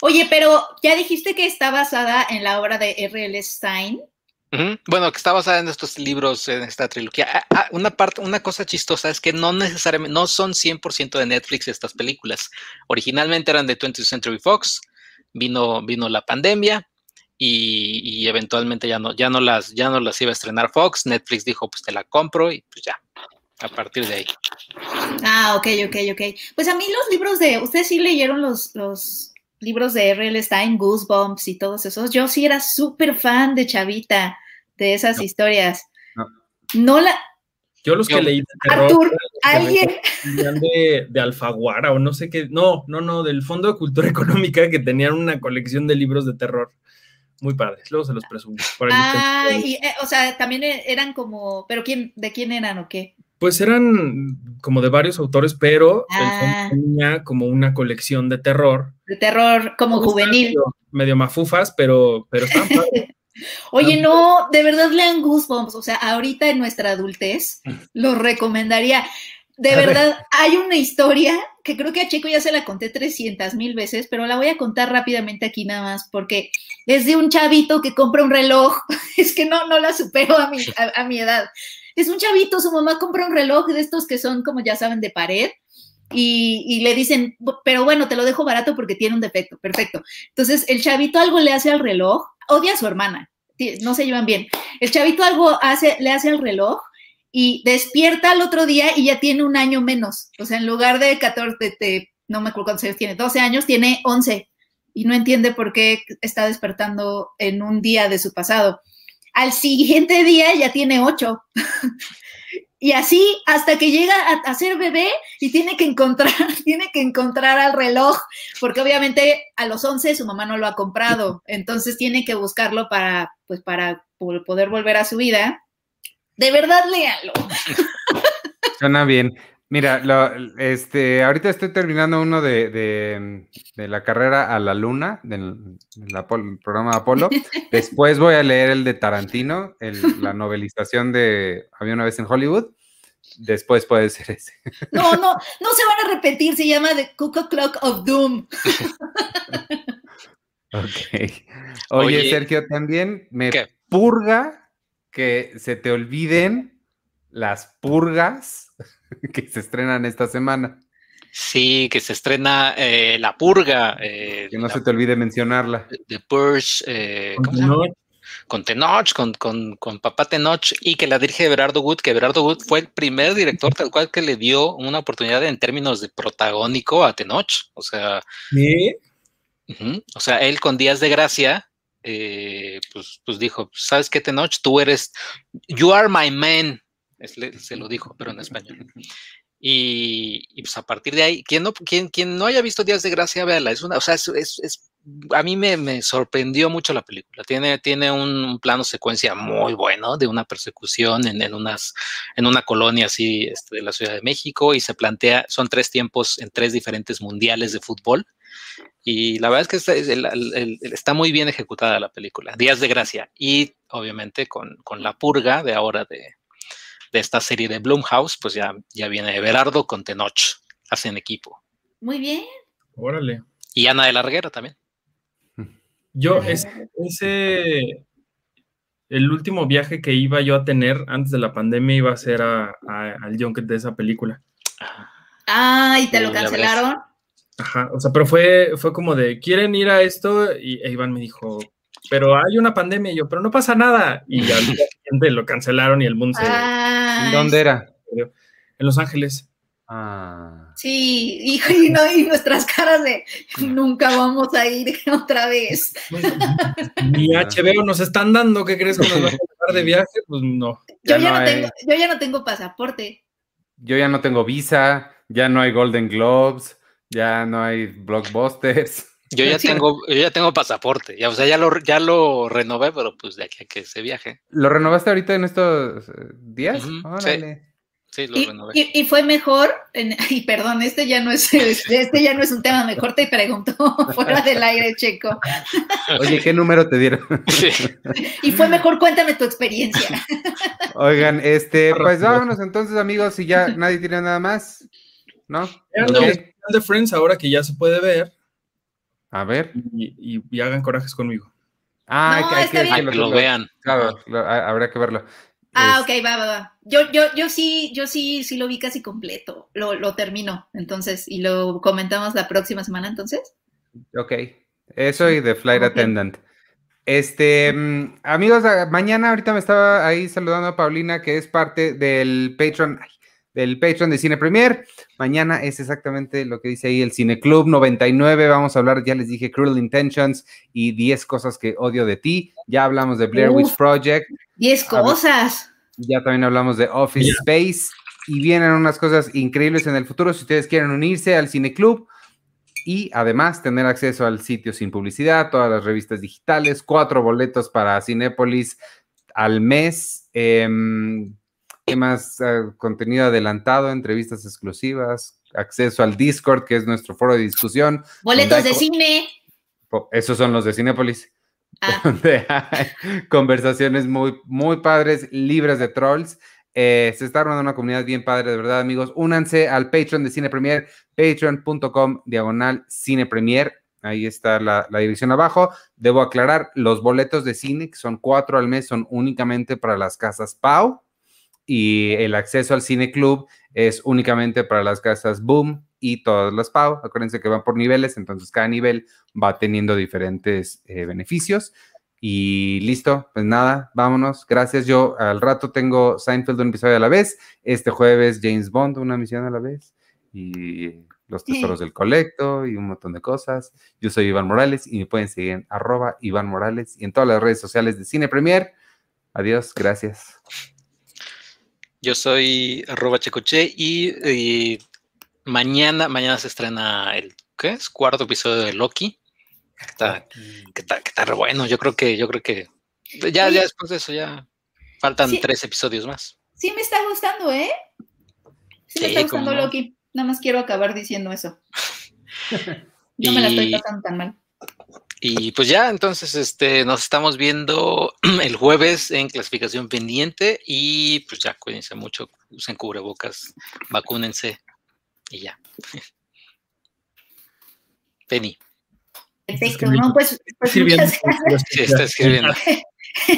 Oye, pero ya dijiste que está basada en la obra de R.L. Stein. Bueno, que está basada en estos libros, en esta trilogía. Ah, ah, una parte, una cosa chistosa es que no necesariamente, no son 100% de Netflix estas películas. Originalmente eran de 20th Century Fox, vino, vino la pandemia y, eventualmente ya no, ya no las, ya no las iba a estrenar Fox. Netflix dijo, pues te la compro y pues ya, a partir de ahí. Ah, ok, ok, ok. Pues a mí los libros de, ustedes sí leyeron los, los libros de R.L. Stein, Goosebumps y todos esos, yo sí era súper fan de Chavita, de esas historias. No. la... Yo los que leí de terror, Artur, alguien de, de, Alfaguara o no sé qué, no, no, no, del Fondo de Cultura Económica que tenían una colección de libros de terror muy padres, luego se los presumo. Ah, y, eh, o sea, también e, eran como, pero quién, ¿de quién eran o qué? Pues eran como de varios autores, pero ah. tenía como una colección de terror. De terror como juvenil. Medio, mafufas, pero, pero están Oye, no, de verdad lean Goosebumps, o sea, ahorita en nuestra adultez lo recomendaría. De verdad, hay una historia que creo que a Checo ya se la conté 300 mil veces, pero la voy a contar rápidamente aquí nada más, porque es de un chavito que compra un reloj. Es que no, no la supero a mi, a mi edad es un chavito, su mamá compra un reloj de estos que son, como ya saben, de pared. Y, le dicen, pero bueno, te lo dejo barato porque tiene un defecto, perfecto. Entonces, el chavito algo le hace al reloj, odia a su hermana, no se llevan bien. El chavito algo hace, le hace al reloj y despierta al otro día y ya tiene un año menos. O sea, en lugar de 14, no me acuerdo cuántos años tiene, 12 años, tiene 11 y no entiende por qué está despertando en un día de su pasado. Al siguiente día ya tiene ocho. y así hasta que llega a, ser bebé y tiene que encontrar, tiene que encontrar al reloj, porque obviamente a los once su mamá no lo ha comprado, entonces tiene que buscarlo para, pues para poder volver a su vida. De verdad, léalo. Suena bien. Mira, lo, este, ahorita estoy terminando uno de, de, la carrera a la luna, del, programa de Apolo. Después voy a leer el de Tarantino, la novelización de Había una vez en Hollywood. Después puede ser ese. No, no, no se van a repetir, se llama The Cuckoo Clock of Doom. ok. Oye, Sergio, también me purga que se te olviden las purgas que se estrenan esta semana. Sí, que se estrena eh, La Purga. Eh, que no se te olvide mencionarla. The Purge. Eh, con Tenoch, con, con, con, Papá Tenoch, y que la dirige Berardo Wood, que Berardo Wood fue el primer director tal cual que le dio una oportunidad en términos de protagónico a Tenoch. O sea. o sea, él con Días de Gracia, pues, pues, dijo: ¿Sabes qué, Tenoch? Tú eres. You are my man se lo dijo, pero en español. Y, pues a partir de ahí, quien no, quien, quien no haya visto Días de Gracia, véala, es una, o sea, es, es, a mí me, me, sorprendió mucho la película. Tiene, tiene un, plano secuencia muy bueno de una persecución en, en, unas, en una colonia así este, de la Ciudad de México y se plantea, son tres tiempos en tres diferentes mundiales de fútbol. Y la verdad es que está, está muy bien ejecutada la película, Días de Gracia. Y obviamente con, con la purga de ahora de, de esta serie de Blumhouse, pues ya, ya viene Everardo con Tenoch, hacen equipo. Muy bien. Órale. Y Ana de Larguera también. Yo, ese, el último viaje que iba yo a tener antes de la pandemia iba a ser a, al junket de esa película. Ah, ¿y te lo cancelaron? Ajá, o sea, pero fue, fue como de, ¿quieren ir a esto? Y Iván me dijo, pero hay una pandemia y yo, pero no pasa nada. Y al lo cancelaron y el mundo se... ¿Dónde era? En Los Ángeles. Ah. Sí, y, no, y nuestras caras de nunca vamos a ir otra vez. Ni HBO nos están dando, ¿qué crees que nos van a de viaje? Pues no. Yo ya, no, tengo, yo ya no tengo pasaporte. yo ya no tengo visa, ya no hay Golden Globes, ya no hay blockbusters. Yo ya tengo, yo ya tengo pasaporte, ya, o sea, ya lo, ya lo renové, pero pues de aquí a que se viaje. ¿Lo renovaste ahorita en estos eh, días? sí. lo y, renové. Y, fue mejor, y perdón, este ya no es este, este, ya no es un tema, mejor te preguntó fuera del aire, Checo. Oye, ¿qué número te dieron? y fue mejor, cuéntame tu experiencia. Oigan, este, pues vámonos entonces, amigos, si ya nadie tiene nada más, ¿no? de Friends ahora que ya se puede ver. A ver. Y, hagan corajes conmigo. Ah, hay, que, lo, vean. Claro, habrá que verlo. Ah, ok, va, va, va. Yo, yo, yo sí, yo sí, sí lo vi casi completo. Lo, lo termino, entonces, y lo comentamos la próxima semana, entonces. Ok. Eso y The Flight Attendant. Este, mm, amigos, ah, mañana ahorita me estaba ahí saludando a Paulina, que es parte del Patreon del Patreon de Cine Premier. Mañana es exactamente lo que dice ahí el Cine Club 99. Vamos a hablar, ya les dije, Cruel Intentions y 10 cosas que odio de ti. Ya hablamos de Blair Witch Project. 10 cosas. Ya también hablamos de Office Space y vienen unas cosas increíbles en el futuro si ustedes quieren unirse al Cine Club y además tener acceso al sitio sin publicidad, todas las revistas digitales, cuatro boletos para Cinépolis al mes. Eh, más ah, contenido adelantado, entrevistas exclusivas, acceso al Discord, que es nuestro foro de discusión. Boletos de cine. Esos son los de Cinepolis. Ah. Donde hay conversaciones muy, muy padres, libres de trolls. Eh, se está armando una comunidad bien padre, de verdad, amigos. Únanse al Patreon de Cine Premier, patreon.com diagonal Cine Premier. Ahí está la, la, dirección abajo. Debo aclarar, los boletos de cine, que son cuatro al mes, son únicamente para las casas Pau y el acceso al cine club es únicamente para las casas Boom y todas las PAU. Acuérdense que van por niveles, entonces cada nivel va teniendo diferentes eh, beneficios. Y listo, pues nada, vámonos. Gracias. Yo al rato tengo Seinfeld un episodio a la vez. Este jueves James Bond una misión a la vez. Y los tesoros del colecto y un montón de cosas. Yo soy Iván Morales y me pueden seguir en arroba Iván Morales y en todas las redes sociales de Cine Premier. Adiós, gracias. Yo soy arroba checoche y, mañana, mañana se estrena el ¿qué es? cuarto episodio de Loki. Que está, que está, re bueno. Yo creo que, yo creo que ya, ya después de eso ya faltan tres episodios más. Sí me está gustando, ¿eh? Sí, me está gustando Loki. Nada más quiero acabar diciendo eso. no me la estoy pasando tan mal. Y pues ya, entonces, este, nos estamos viendo el jueves en clasificación pendiente y pues ya, cuídense mucho, usen cubrebocas, vacúnense y ya. Penny. Perfecto, no, pues, pues muchas gracias. Sí, está escribiendo.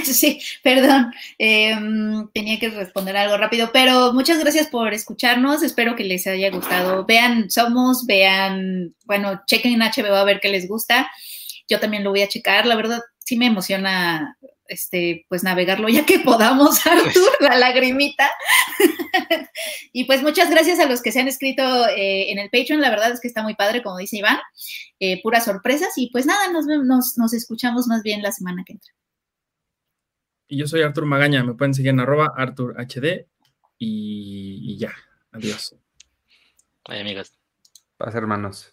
Sí, perdón, em, tenía que responder algo rápido, pero muchas gracias por escucharnos, espero que les haya gustado. Vean Somos, vean, bueno, chequen en HBO a ver qué les gusta yo también lo voy a checar. La verdad, sí me emociona este, pues navegarlo ya que podamos, Artur, la lagrimita. y pues muchas gracias a los que se han escrito eh, en el Patreon, la verdad es que está muy padre, como dice Iván, eh, puras sorpresas y pues nada, nos, nos, nos, escuchamos más bien la semana que entra. Y yo soy Artur Magaña, me pueden seguir en arroba ArturHD y, y ya, adiós. Ay, amigas. Paz, hermanos.